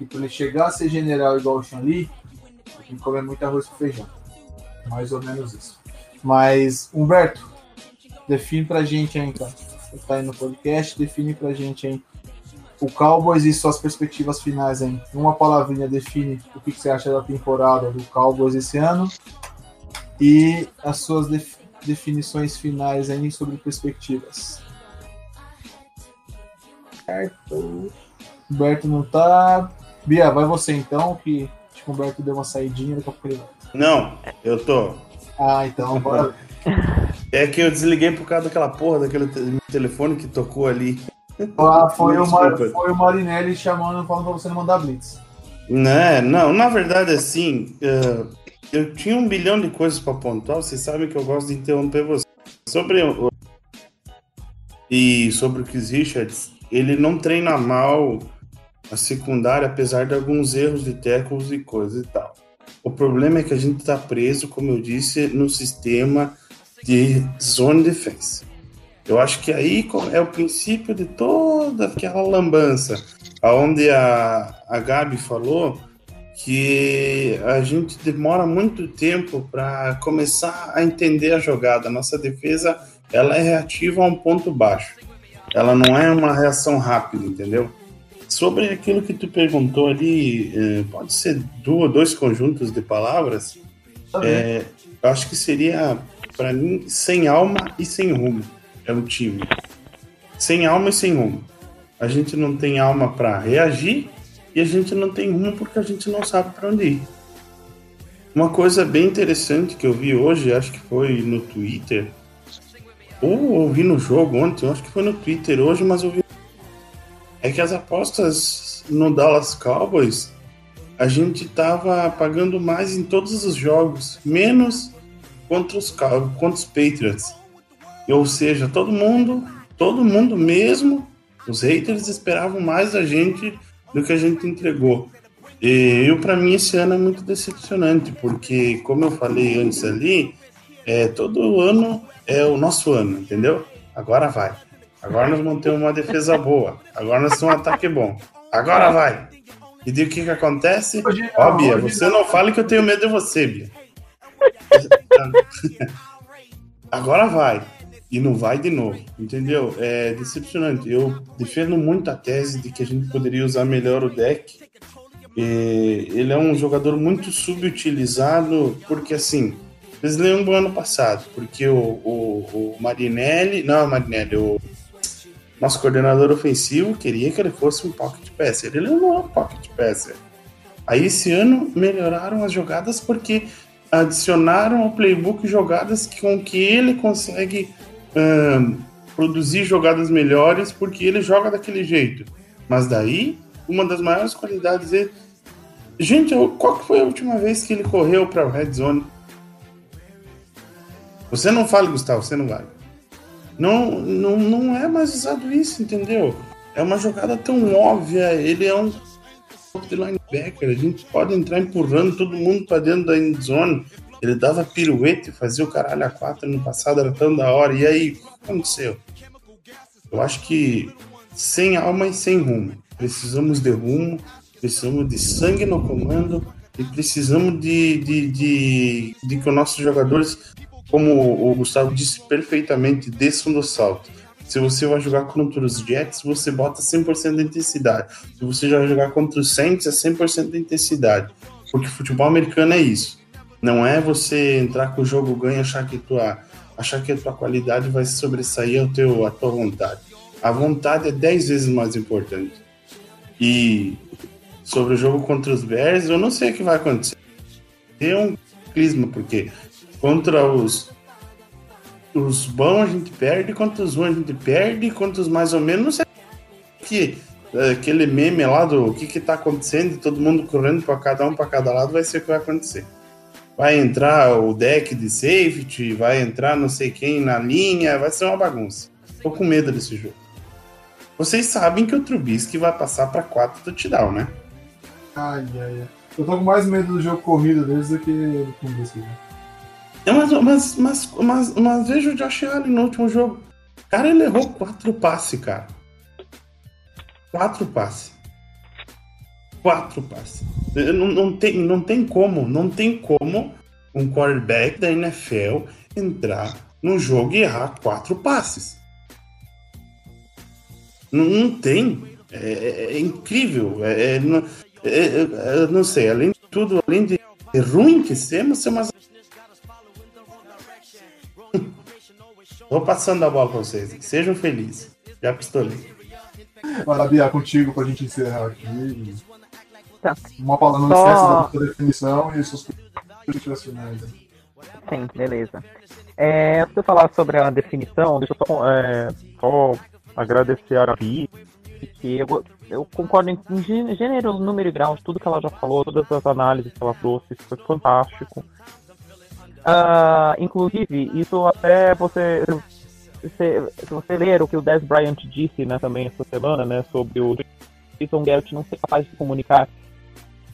E para ele chegar a ser general igual o Lee, tem que comer muito arroz com feijão. Mais ou menos isso. Mas, Humberto, define pra gente aí, então. Você tá aí no podcast, define pra gente aí o Cowboys e suas perspectivas finais aí. Uma palavrinha define o que, você acha da temporada do Cowboys esse ano e as suas def definições finais aí sobre perspectivas. Certo. Humberto não tá. Bia, vai você então, que acho que o Humberto deu uma saidinha, daqui a pouco ele Não, eu tô. Ah, então bora. É que eu desliguei por causa daquela porra daquele telefone que tocou ali. Ah, foi, [LAUGHS] o, Mar, foi o Marinelli chamando, falando pra você não mandar blitz. Né, não, na verdade, assim, uh, eu tinha um bilhão de coisas para pontuar, vocês sabem que eu gosto de interromper você. Sobre o. E sobre o Chris Richards, ele não treina mal a secundária, apesar de alguns erros de tackles e coisa e tal. O problema é que a gente está preso, como eu disse, no sistema de zone defense. Eu acho que aí é o princípio de toda aquela lambança, aonde a, a Gabi falou que a gente demora muito tempo para começar a entender a jogada. Nossa defesa ela é reativa a um ponto baixo. Ela não é uma reação rápida, entendeu? Sobre aquilo que tu perguntou ali, eh, pode ser duas, dois conjuntos de palavras. É, eu acho que seria, para mim, sem alma e sem rumo. É o time. Sem alma e sem rumo. A gente não tem alma para reagir e a gente não tem rumo porque a gente não sabe para onde ir. Uma coisa bem interessante que eu vi hoje, acho que foi no Twitter, ou ouvi no jogo ontem, acho que foi no Twitter hoje, mas eu vi é que as apostas no Dallas Cowboys a gente tava pagando mais em todos os jogos, menos contra os, contra os Patriots. Ou seja, todo mundo, todo mundo mesmo, os haters esperavam mais da gente do que a gente entregou. E eu, para mim, esse ano é muito decepcionante, porque, como eu falei antes ali, é, todo ano é o nosso ano, entendeu? Agora vai. Agora nós vamos ter uma defesa boa. Agora nós temos um ataque bom. Agora vai. E o que que acontece? Ó, oh, Bia, você não fale que eu tenho medo de você, Bia. [LAUGHS] Agora vai. E não vai de novo, entendeu? É decepcionante. Eu defendo muito a tese de que a gente poderia usar melhor o deck. ele é um jogador muito subutilizado, porque assim, eles lembram do ano passado, porque o, o, o Marinelli, não, Marinelli, o nosso coordenador ofensivo queria que ele fosse um pocket passer. Ele não é um pocket passer. Aí esse ano melhoraram as jogadas porque adicionaram ao playbook jogadas com que ele consegue um, produzir jogadas melhores porque ele joga daquele jeito. Mas daí, uma das maiores qualidades dele. Gente, qual foi a última vez que ele correu para o red zone? Você não fala, Gustavo, você não vai. Não, não, não é mais usado isso, entendeu? É uma jogada tão óbvia. Ele é um de linebacker. A gente pode entrar empurrando todo mundo para dentro da end zone. Ele dava piruete, fazia o caralho a quatro no passado, era tão da hora. E aí, o que aconteceu? Eu acho que sem alma e sem rumo. Precisamos de rumo, precisamos de sangue no comando e precisamos de, de, de, de que os nossos jogadores como o Gustavo disse perfeitamente, desçam do salto. Se você vai jogar contra os Jets, você bota 100% de intensidade. Se você vai jogar contra os Saints, é 100% de intensidade. Porque futebol americano é isso. Não é você entrar com o jogo ganho e achar que tua, achar que a tua qualidade vai sobressair ao teu, a tua vontade. A vontade é 10 vezes mais importante. E sobre o jogo contra os Bears, eu não sei o que vai acontecer. É um clisma, porque contra os os bons a gente perde, contra os ruins a gente perde, contra os mais ou menos, não sei que é, aquele meme lá do o que que tá acontecendo, todo mundo correndo para cada um para cada lado, vai ser o que vai acontecer. Vai entrar o deck de safety, vai entrar não sei quem na linha, vai ser uma bagunça. Tô com medo desse jogo. Vocês sabem que o Trubisky vai passar para 4 touchdown, né? Ai, ai, ai. Eu tô com mais medo do jogo corrido deles do que do Trubisky. Né? É, mas, mas, mas, mas, mas veja o Josh Allen no último jogo. Cara, ele errou quatro passes, cara. Quatro passes. Quatro passes. Não, não, tem, não tem como, não tem como um quarterback da NFL entrar no jogo e errar quatro passes. Não, não tem. É, é, é incrível. É, é não, é, não sei, além de tudo, além de ruim que ser umas [LAUGHS] Vou passando a bola pra vocês. Sejam felizes. Já pistolei. Maravilha, contigo pra gente encerrar aqui. Tá. Uma palavra não Só- esquece da definição e suas críticas finais. né? Sim, beleza. É, antes de eu falar sobre a definição, deixa eu só, é, só agradecer a Gabi, que eu, eu concordo em em gê- gênero, número e grau de tudo que ela já falou, todas as análises que ela trouxe, isso foi fantástico. Ah, inclusive, isso até você, você, se você ler o que o Des Bryant disse né, também essa semana, né, sobre o Jason Garrett não ser capaz de comunicar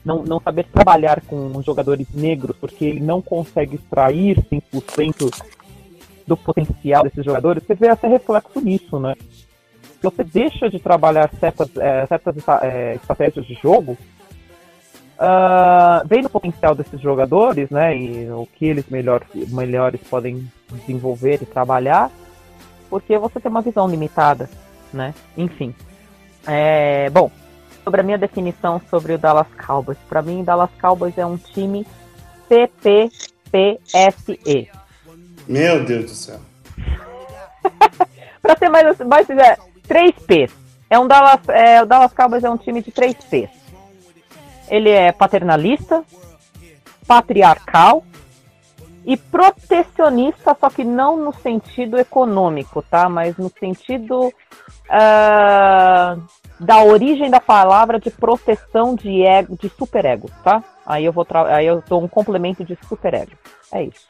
não, não saber trabalhar com jogadores negros, porque ele não consegue extrair 100% do potencial desses jogadores, você vê até reflexo nisso, né? Se você deixa de trabalhar certas, eh, certas eh, estratégias de jogo, ah, vendo o potencial desses jogadores, né, e o que eles melhor, melhores podem desenvolver e trabalhar, porque você tem uma visão limitada, né? Enfim. É, bom, sobre a minha definição sobre o Dallas Cowboys. Para mim, Dallas Cowboys é um time PPPSE. Meu Deus do céu. [LAUGHS] Para ser mais, mais é, 3 P's. É um Dallas, é, o Dallas Cowboys é um time de 3 P's. Ele é paternalista, patriarcal e protecionista, só que não no sentido econômico, tá? Mas no sentido ah, da origem da palavra de proteção de ego, de superego, tá? Aí eu vou aí eu dou um complemento de superego. É isso.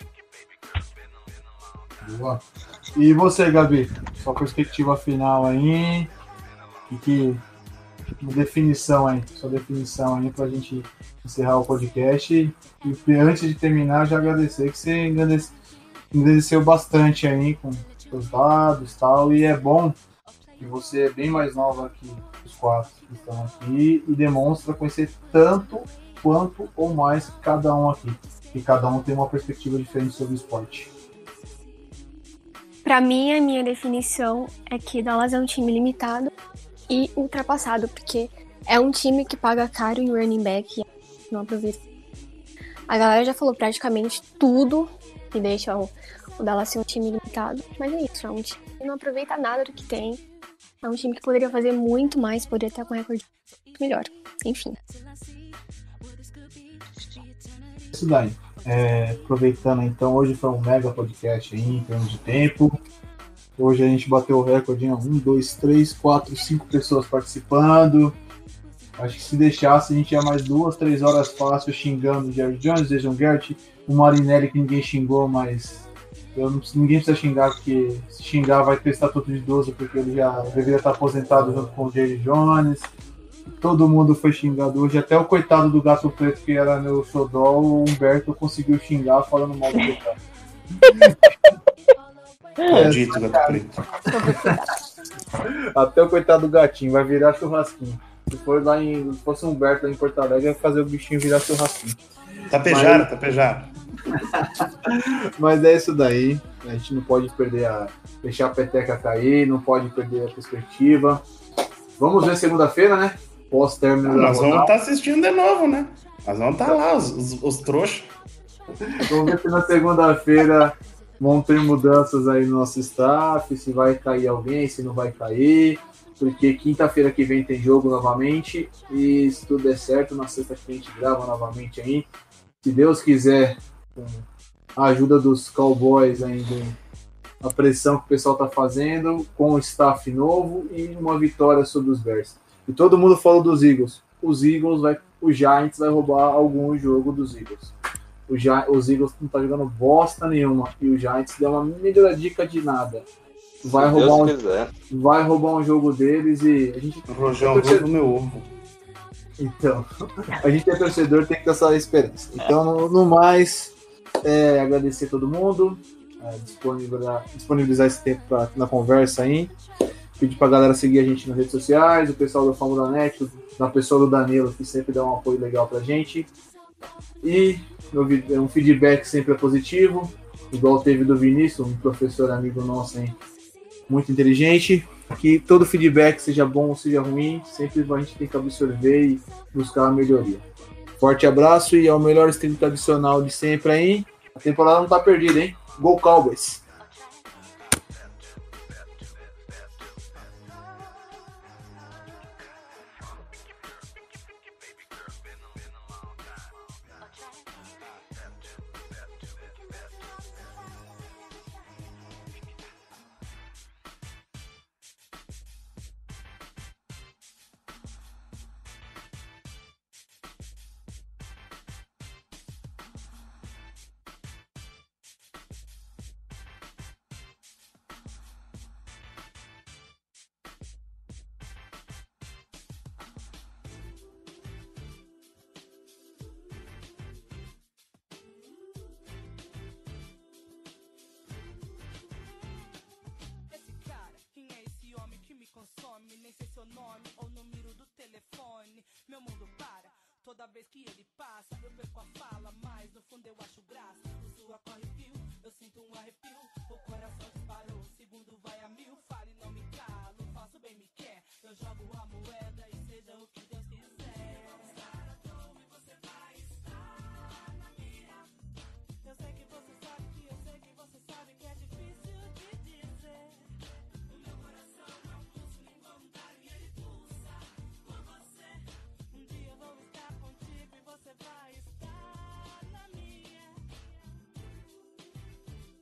Boa. E você, Gabi? Sua perspectiva final aí. E que uma definição aí, sua definição aí pra gente encerrar o podcast. E antes de terminar, já agradecer que você engrandece- engrandeceu bastante aí com seus dados e tal. E é bom que você é bem mais nova que os quatro que estão aqui e demonstra conhecer tanto quanto ou mais cada um aqui. E cada um tem uma perspectiva diferente sobre o esporte. Pra mim, a minha definição é que Dallas é um time limitado e ultrapassado, porque é um time que paga caro em running back e não aproveita. A galera já falou praticamente tudo que deixa o, o Dallas ser um time limitado, mas é isso, é um time que não aproveita nada do que tem. É um time que poderia fazer muito mais, poderia estar com um recorde melhor. Enfim. Isso daí. É, aproveitando então, hoje foi um mega podcast aí, em termos de tempo. Hoje a gente bateu o recorde em 1, 2, 3, 4, 5 pessoas participando. Acho que se deixasse, a gente ia mais duas, três horas fácil xingando o Jerry Jones, Jason Garrett, o Marinelli que ninguém xingou, mas eu não, ninguém precisa xingar, porque se xingar vai ter estatuto de idoso, porque ele já deveria estar aposentado junto com o Jerry Jones. Todo mundo foi xingado hoje, até o coitado do gato preto que era meu xodó, o Humberto conseguiu xingar falando mal do coitado. [LAUGHS] Maldito gato preto. [LAUGHS] Até o coitado do gatinho vai virar churrasquinho. Se for lá em. Se fosse Humberto lá em Porto Alegre, ia fazer o bichinho virar churrasquinho. Tapejara, tapejara. [LAUGHS] Mas é isso daí. A gente não pode perder a. deixar a peteca cair, não pode perder a perspectiva. Vamos ver segunda-feira, né? Pós-término Nós vamos estar assistindo de novo, né? Nós vamos estar lá, os, os, os trouxas. Vamos ver se na segunda-feira vão ter mudanças aí no nosso staff, se vai cair alguém, se não vai cair. Porque quinta-feira que vem tem jogo novamente. E se tudo der certo, na sexta que a gente grava novamente aí. Se Deus quiser, com a ajuda dos Cowboys ainda, a pressão que o pessoal tá fazendo, com o staff novo e uma vitória sobre os Bears. E todo mundo fala dos Eagles. Os Eagles vai. O Giants vai roubar algum jogo dos Eagles. O Gi- os Eagles não tá jogando bosta nenhuma. E o Giants deu uma melhoradica de nada. Vai Se roubar, Deus um, quiser. vai roubar um jogo deles e a gente. O Rojão rouba meu ovo. Então, [LAUGHS] a gente é torcedor, tem que ter essa esperança. Então, no, no mais, é, agradecer todo mundo, é, disponibilizar, disponibilizar esse tempo pra, na conversa aí. Pedir pra galera seguir a gente nas redes sociais, o pessoal da Fórmula Net, da pessoa do Danilo, que sempre dá um apoio legal pra gente. E um feedback sempre é positivo, igual teve do Vinícius, um professor amigo nosso aí, muito inteligente. Que todo feedback, seja bom ou seja ruim, sempre a gente tem que absorver e buscar uma melhoria. Forte abraço e ao melhor stream tradicional de sempre aí. A temporada não tá perdida, hein? Gol Cowboys!